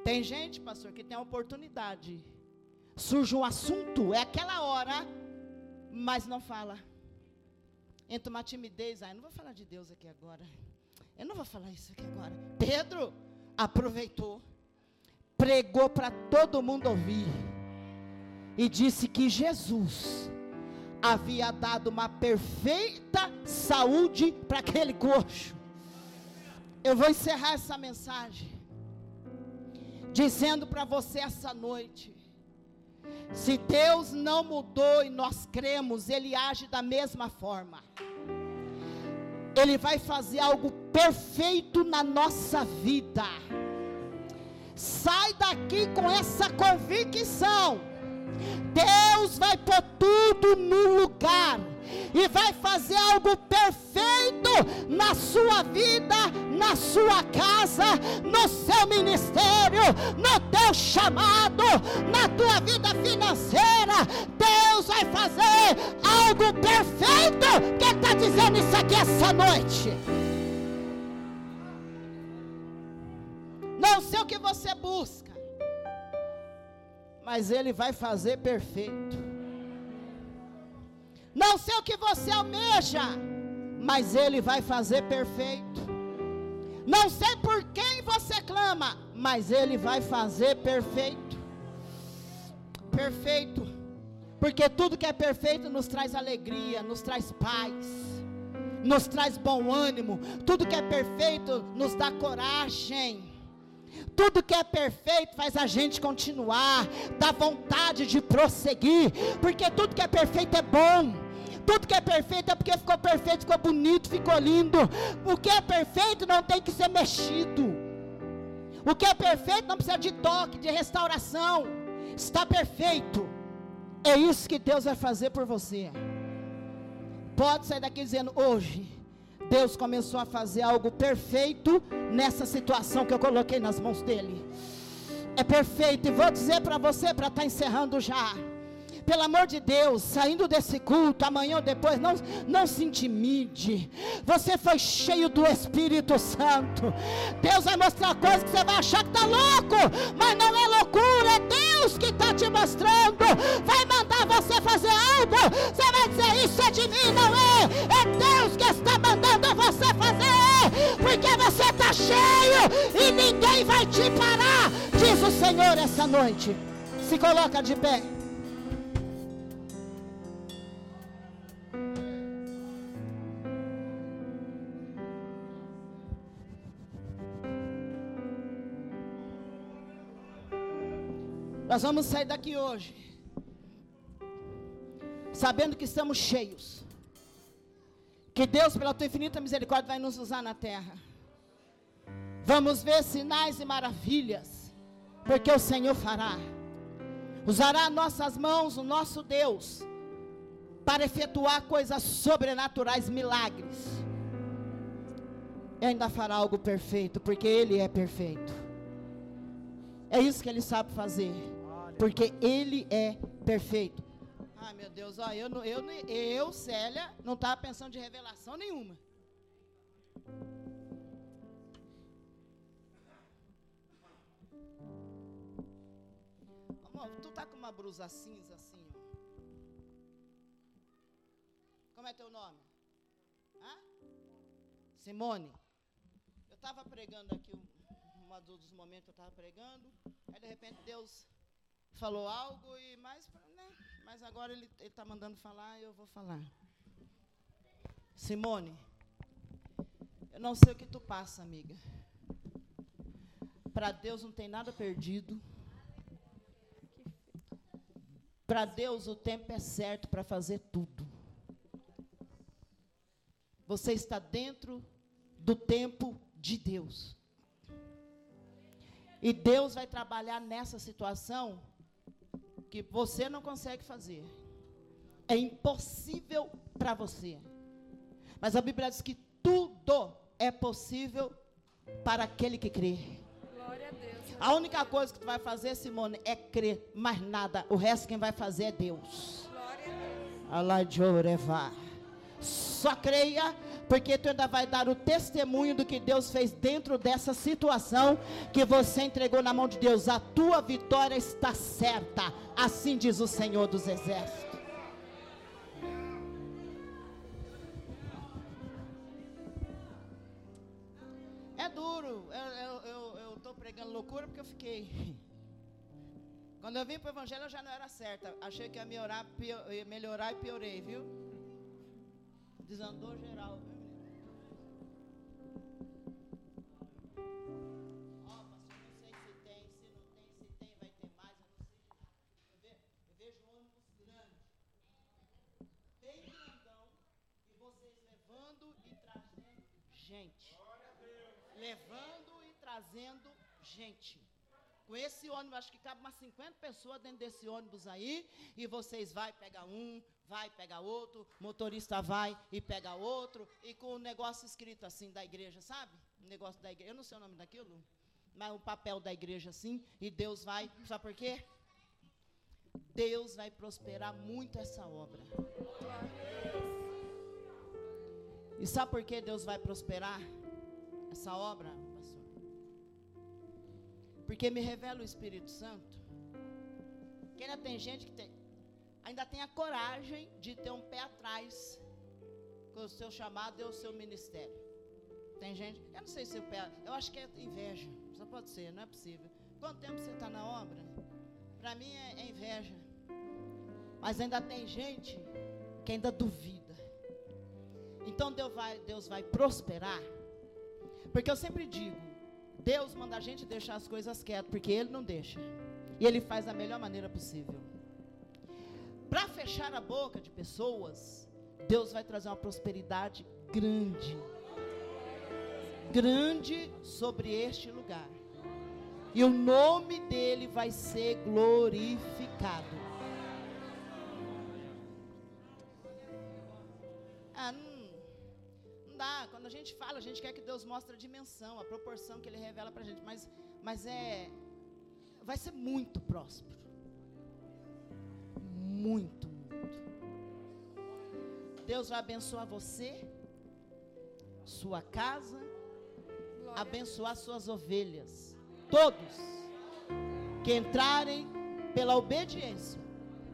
Tem gente, pastor, que tem a oportunidade. Surge um assunto, é aquela hora, mas não fala. Entra uma timidez, ah, eu não vou falar de Deus aqui agora. Eu não vou falar isso aqui agora. Pedro aproveitou, pregou para todo mundo ouvir e disse que Jesus havia dado uma perfeita saúde para aquele coxo. Eu vou encerrar essa mensagem dizendo para você essa noite: se Deus não mudou e nós cremos, Ele age da mesma forma. Ele vai fazer algo perfeito na nossa vida. Sai daqui com essa convicção Deus vai pôr tudo no lugar e vai fazer algo perfeito na sua vida, na sua casa, no seu ministério, no teu chamado, na tua vida financeira. Deus vai fazer algo perfeito. Quem está dizendo isso aqui essa noite? Não sei o que você busca mas Ele vai fazer perfeito. Não sei o que você almeja, mas Ele vai fazer perfeito. Não sei por quem você clama, mas Ele vai fazer perfeito. Perfeito. Porque tudo que é perfeito nos traz alegria, nos traz paz, nos traz bom ânimo. Tudo que é perfeito nos dá coragem. Tudo que é perfeito faz a gente continuar, dá vontade de prosseguir, porque tudo que é perfeito é bom. Tudo que é perfeito é porque ficou perfeito, ficou bonito, ficou lindo. O que é perfeito não tem que ser mexido. O que é perfeito não precisa de toque, de restauração. Está perfeito. É isso que Deus vai fazer por você. Pode sair daqui dizendo: hoje Deus começou a fazer algo perfeito nessa situação que eu coloquei nas mãos dele. É perfeito, e vou dizer para você, para estar tá encerrando já. Pelo amor de Deus, saindo desse culto, amanhã ou depois, não, não se intimide. Você foi cheio do Espírito Santo. Deus vai mostrar coisas que você vai achar que está louco, mas não é loucura, é Deus que está te mostrando. Vai mandar você fazer algo, você vai dizer: Isso é de mim, não é? É Deus que está mandando você fazer, porque você está cheio e ninguém vai te parar, diz o Senhor essa noite. Se coloca de pé. Nós vamos sair daqui hoje, sabendo que estamos cheios, que Deus, pela tua infinita misericórdia, vai nos usar na terra. Vamos ver sinais e maravilhas, porque o Senhor fará. Usará nossas mãos, o nosso Deus, para efetuar coisas sobrenaturais, milagres. E ainda fará algo perfeito, porque Ele é perfeito. É isso que Ele sabe fazer porque Ele é perfeito. Ai meu Deus, ó, eu, eu, eu, Célia, não estava pensando de revelação nenhuma. Amor, tu tá com uma blusa cinza assim, ó. Como é teu nome? Hã? Simone. Eu estava pregando aqui, um, um dos momentos eu estava pregando, aí de repente Deus falou algo e mais, né? Mas agora ele está mandando falar e eu vou falar. Simone, eu não sei o que tu passa, amiga. Para Deus não tem nada perdido. Para Deus o tempo é certo para fazer tudo. Você está dentro do tempo de Deus. E Deus vai trabalhar nessa situação que você não consegue fazer. É impossível para você. Mas a Bíblia diz que tudo é possível para aquele que crê. Glória a Deus. A única coisa que tu vai fazer, Simone, é crer, mais nada. O resto quem vai fazer é Deus. Glória a Deus. Só creia porque tu ainda vai dar o testemunho do que Deus fez dentro dessa situação que você entregou na mão de Deus. A tua vitória está certa, assim diz o Senhor dos Exércitos. É duro, eu estou pregando loucura porque eu fiquei. Quando eu vim para o Evangelho eu já não era certa. Achei que ia melhorar, ia melhorar e piorei, viu? Desandou geral, trazendo gente. Com esse ônibus, acho que cabe umas 50 pessoas dentro desse ônibus aí. E vocês vai pegar um, vai pegar outro, motorista vai e pega outro. E com o um negócio escrito assim da igreja, sabe? O negócio da igreja. Eu não sei o nome daquilo. Mas o papel da igreja assim. E Deus vai. Sabe por quê? Deus vai prosperar muito essa obra. E sabe por que Deus vai prosperar essa obra? Porque me revela o Espírito Santo. Que ainda tem gente que tem, ainda tem a coragem de ter um pé atrás com o seu chamado e o seu ministério. Tem gente, eu não sei se o pé, eu acho que é inveja. Só pode ser, não é possível. Quanto tempo você está na obra? Para mim é, é inveja. Mas ainda tem gente que ainda duvida. Então Deus vai, Deus vai prosperar. Porque eu sempre digo, Deus manda a gente deixar as coisas quietas, porque Ele não deixa. E Ele faz da melhor maneira possível. Para fechar a boca de pessoas, Deus vai trazer uma prosperidade grande. Grande sobre este lugar. E o nome dele vai ser glorificado. A gente quer que Deus mostre a dimensão, a proporção que Ele revela para a gente. Mas, mas é. Vai ser muito próspero. muito mundo. Deus vai abençoar você, sua casa, Glória abençoar suas ovelhas. Todos que entrarem pela obediência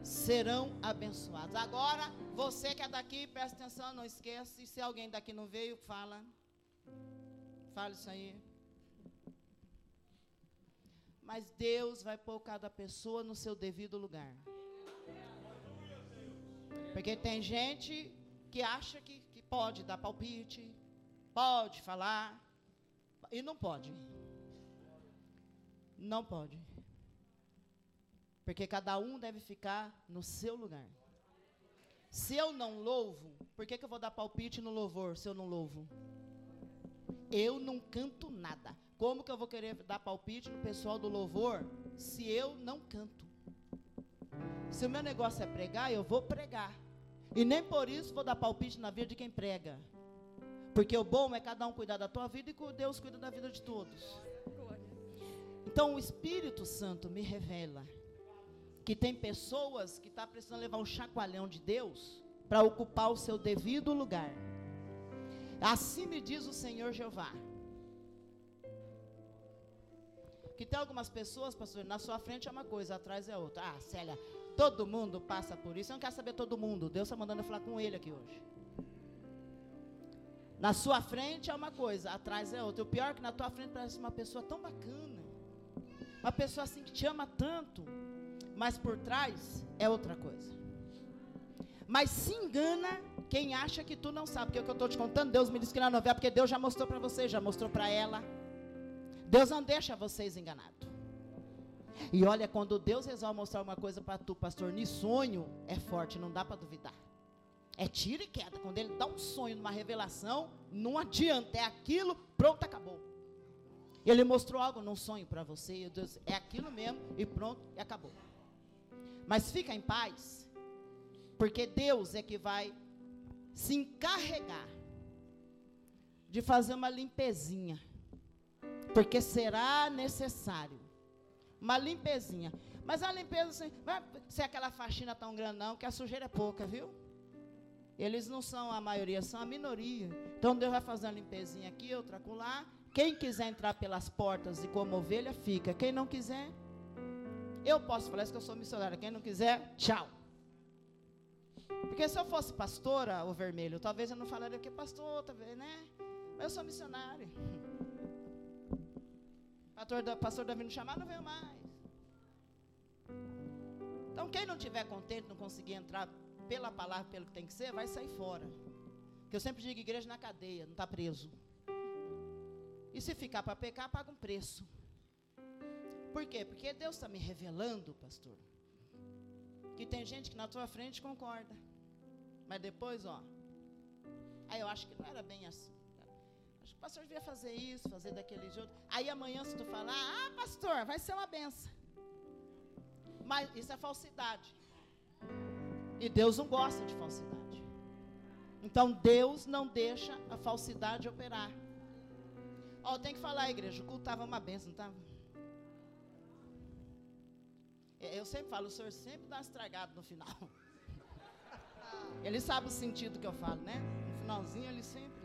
serão abençoados. Agora, você que é daqui, presta atenção, não esqueça. E se alguém daqui não veio, fala. Fala isso aí. Mas Deus vai pôr cada pessoa no seu devido lugar. Porque tem gente que acha que, que pode dar palpite, pode falar, e não pode. Não pode. Porque cada um deve ficar no seu lugar. Se eu não louvo, por que, que eu vou dar palpite no louvor se eu não louvo? Eu não canto nada. Como que eu vou querer dar palpite no pessoal do louvor se eu não canto? Se o meu negócio é pregar, eu vou pregar. E nem por isso vou dar palpite na vida de quem prega. Porque o bom é cada um cuidar da tua vida e Deus cuida da vida de todos. Então o Espírito Santo me revela que tem pessoas que estão tá precisando levar um chacoalhão de Deus para ocupar o seu devido lugar. Assim me diz o Senhor Jeová. Que tem algumas pessoas, pastor, na sua frente é uma coisa, atrás é outra. Ah, Célia, todo mundo passa por isso. Eu não quero saber todo mundo. Deus está mandando eu falar com ele aqui hoje. Na sua frente é uma coisa, atrás é outra. O pior é que na tua frente parece uma pessoa tão bacana. Uma pessoa assim que te ama tanto. Mas por trás é outra coisa. Mas se engana quem acha que tu não sabe. Porque o que eu estou te contando, Deus me disse que não novela, porque Deus já mostrou para você, já mostrou para ela. Deus não deixa vocês enganados. E olha, quando Deus resolve mostrar uma coisa para tu, pastor, nem sonho, é forte, não dá para duvidar. É tiro e queda. Quando ele dá um sonho, uma revelação, não adianta. É aquilo, pronto, acabou. Ele mostrou algo num sonho para você, e Deus, é aquilo mesmo, e pronto, e acabou. Mas fica em paz, porque Deus é que vai se encarregar de fazer uma limpezinha porque será necessário. Uma limpezinha. Mas a limpeza, assim, vai ser aquela faxina tão grande, não, que a sujeira é pouca, viu? Eles não são a maioria, são a minoria. Então Deus vai fazer uma limpezinha aqui, outra lá. Quem quiser entrar pelas portas e como ovelha, fica. Quem não quiser, eu posso falar isso que eu sou missionária. Quem não quiser, tchau. Porque se eu fosse pastora, o vermelho, talvez eu não falaria que pastor, talvez, né? Mas eu sou missionária. Pastor, pastor Davi não chamar, não veio mais. Então, quem não tiver contente, não conseguir entrar pela palavra, pelo que tem que ser, vai sair fora. Que eu sempre digo igreja na cadeia, não está preso. E se ficar para pecar, paga um preço. Por quê? Porque Deus está me revelando, pastor, que tem gente que na tua frente concorda. Mas depois, ó. Aí eu acho que não era bem assim o pastor devia fazer isso, fazer daquele jeito. Aí amanhã, se tu falar, ah, pastor, vai ser uma benção. Mas isso é falsidade. E Deus não gosta de falsidade. Então Deus não deixa a falsidade operar. Ó, tem que falar, igreja, o culto estava uma benção, não estava? Eu sempre falo, o senhor sempre dá uma estragada no final. Ele sabe o sentido que eu falo, né? No finalzinho ele sempre.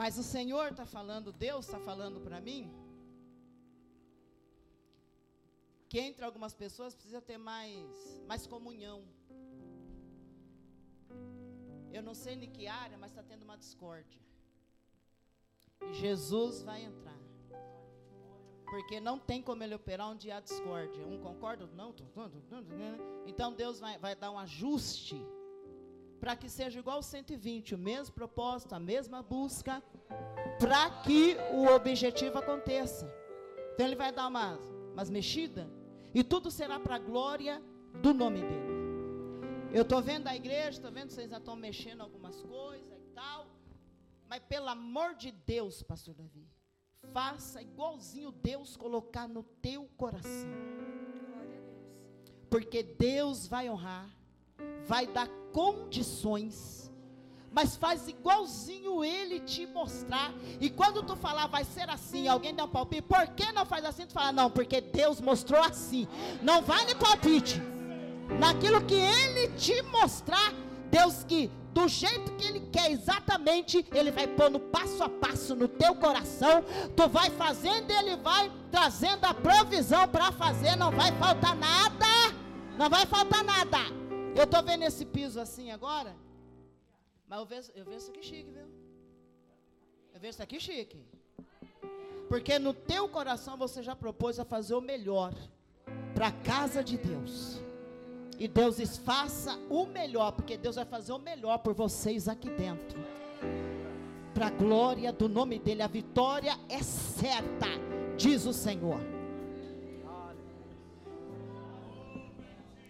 Mas o Senhor está falando, Deus está falando para mim, que entre algumas pessoas precisa ter mais, mais comunhão. Eu não sei em que área, mas está tendo uma discórdia. E Jesus vai entrar. Porque não tem como ele operar onde há discórdia. Um concorda? Não. Então Deus vai, vai dar um ajuste para que seja igual 120, o mesmo propósito, a mesma busca, para que o objetivo aconteça. Então ele vai dar umas, umas mexidas e tudo será para a glória do nome dele. Eu estou vendo a igreja, estou vendo que vocês já estão mexendo algumas coisas e tal, mas pelo amor de Deus, pastor Davi, faça igualzinho Deus colocar no teu coração. Porque Deus vai honrar vai dar condições, mas faz igualzinho ele te mostrar. E quando tu falar vai ser assim, alguém dá um palpite, por que não faz assim? Tu fala, não, porque Deus mostrou assim. Não vale palpite. Naquilo que ele te mostrar, Deus que do jeito que Ele quer, exatamente, Ele vai pondo passo a passo no teu coração. Tu vai fazendo, Ele vai trazendo a provisão para fazer. Não vai faltar nada. Não vai faltar nada. Eu estou vendo esse piso assim agora. Mas eu vejo, eu vejo isso aqui chique, viu? Eu vejo isso aqui chique. Porque no teu coração você já propôs a fazer o melhor para a casa de Deus. E Deus diz: faça o melhor, porque Deus vai fazer o melhor por vocês aqui dentro. Para a glória do nome dele, a vitória é certa, diz o Senhor.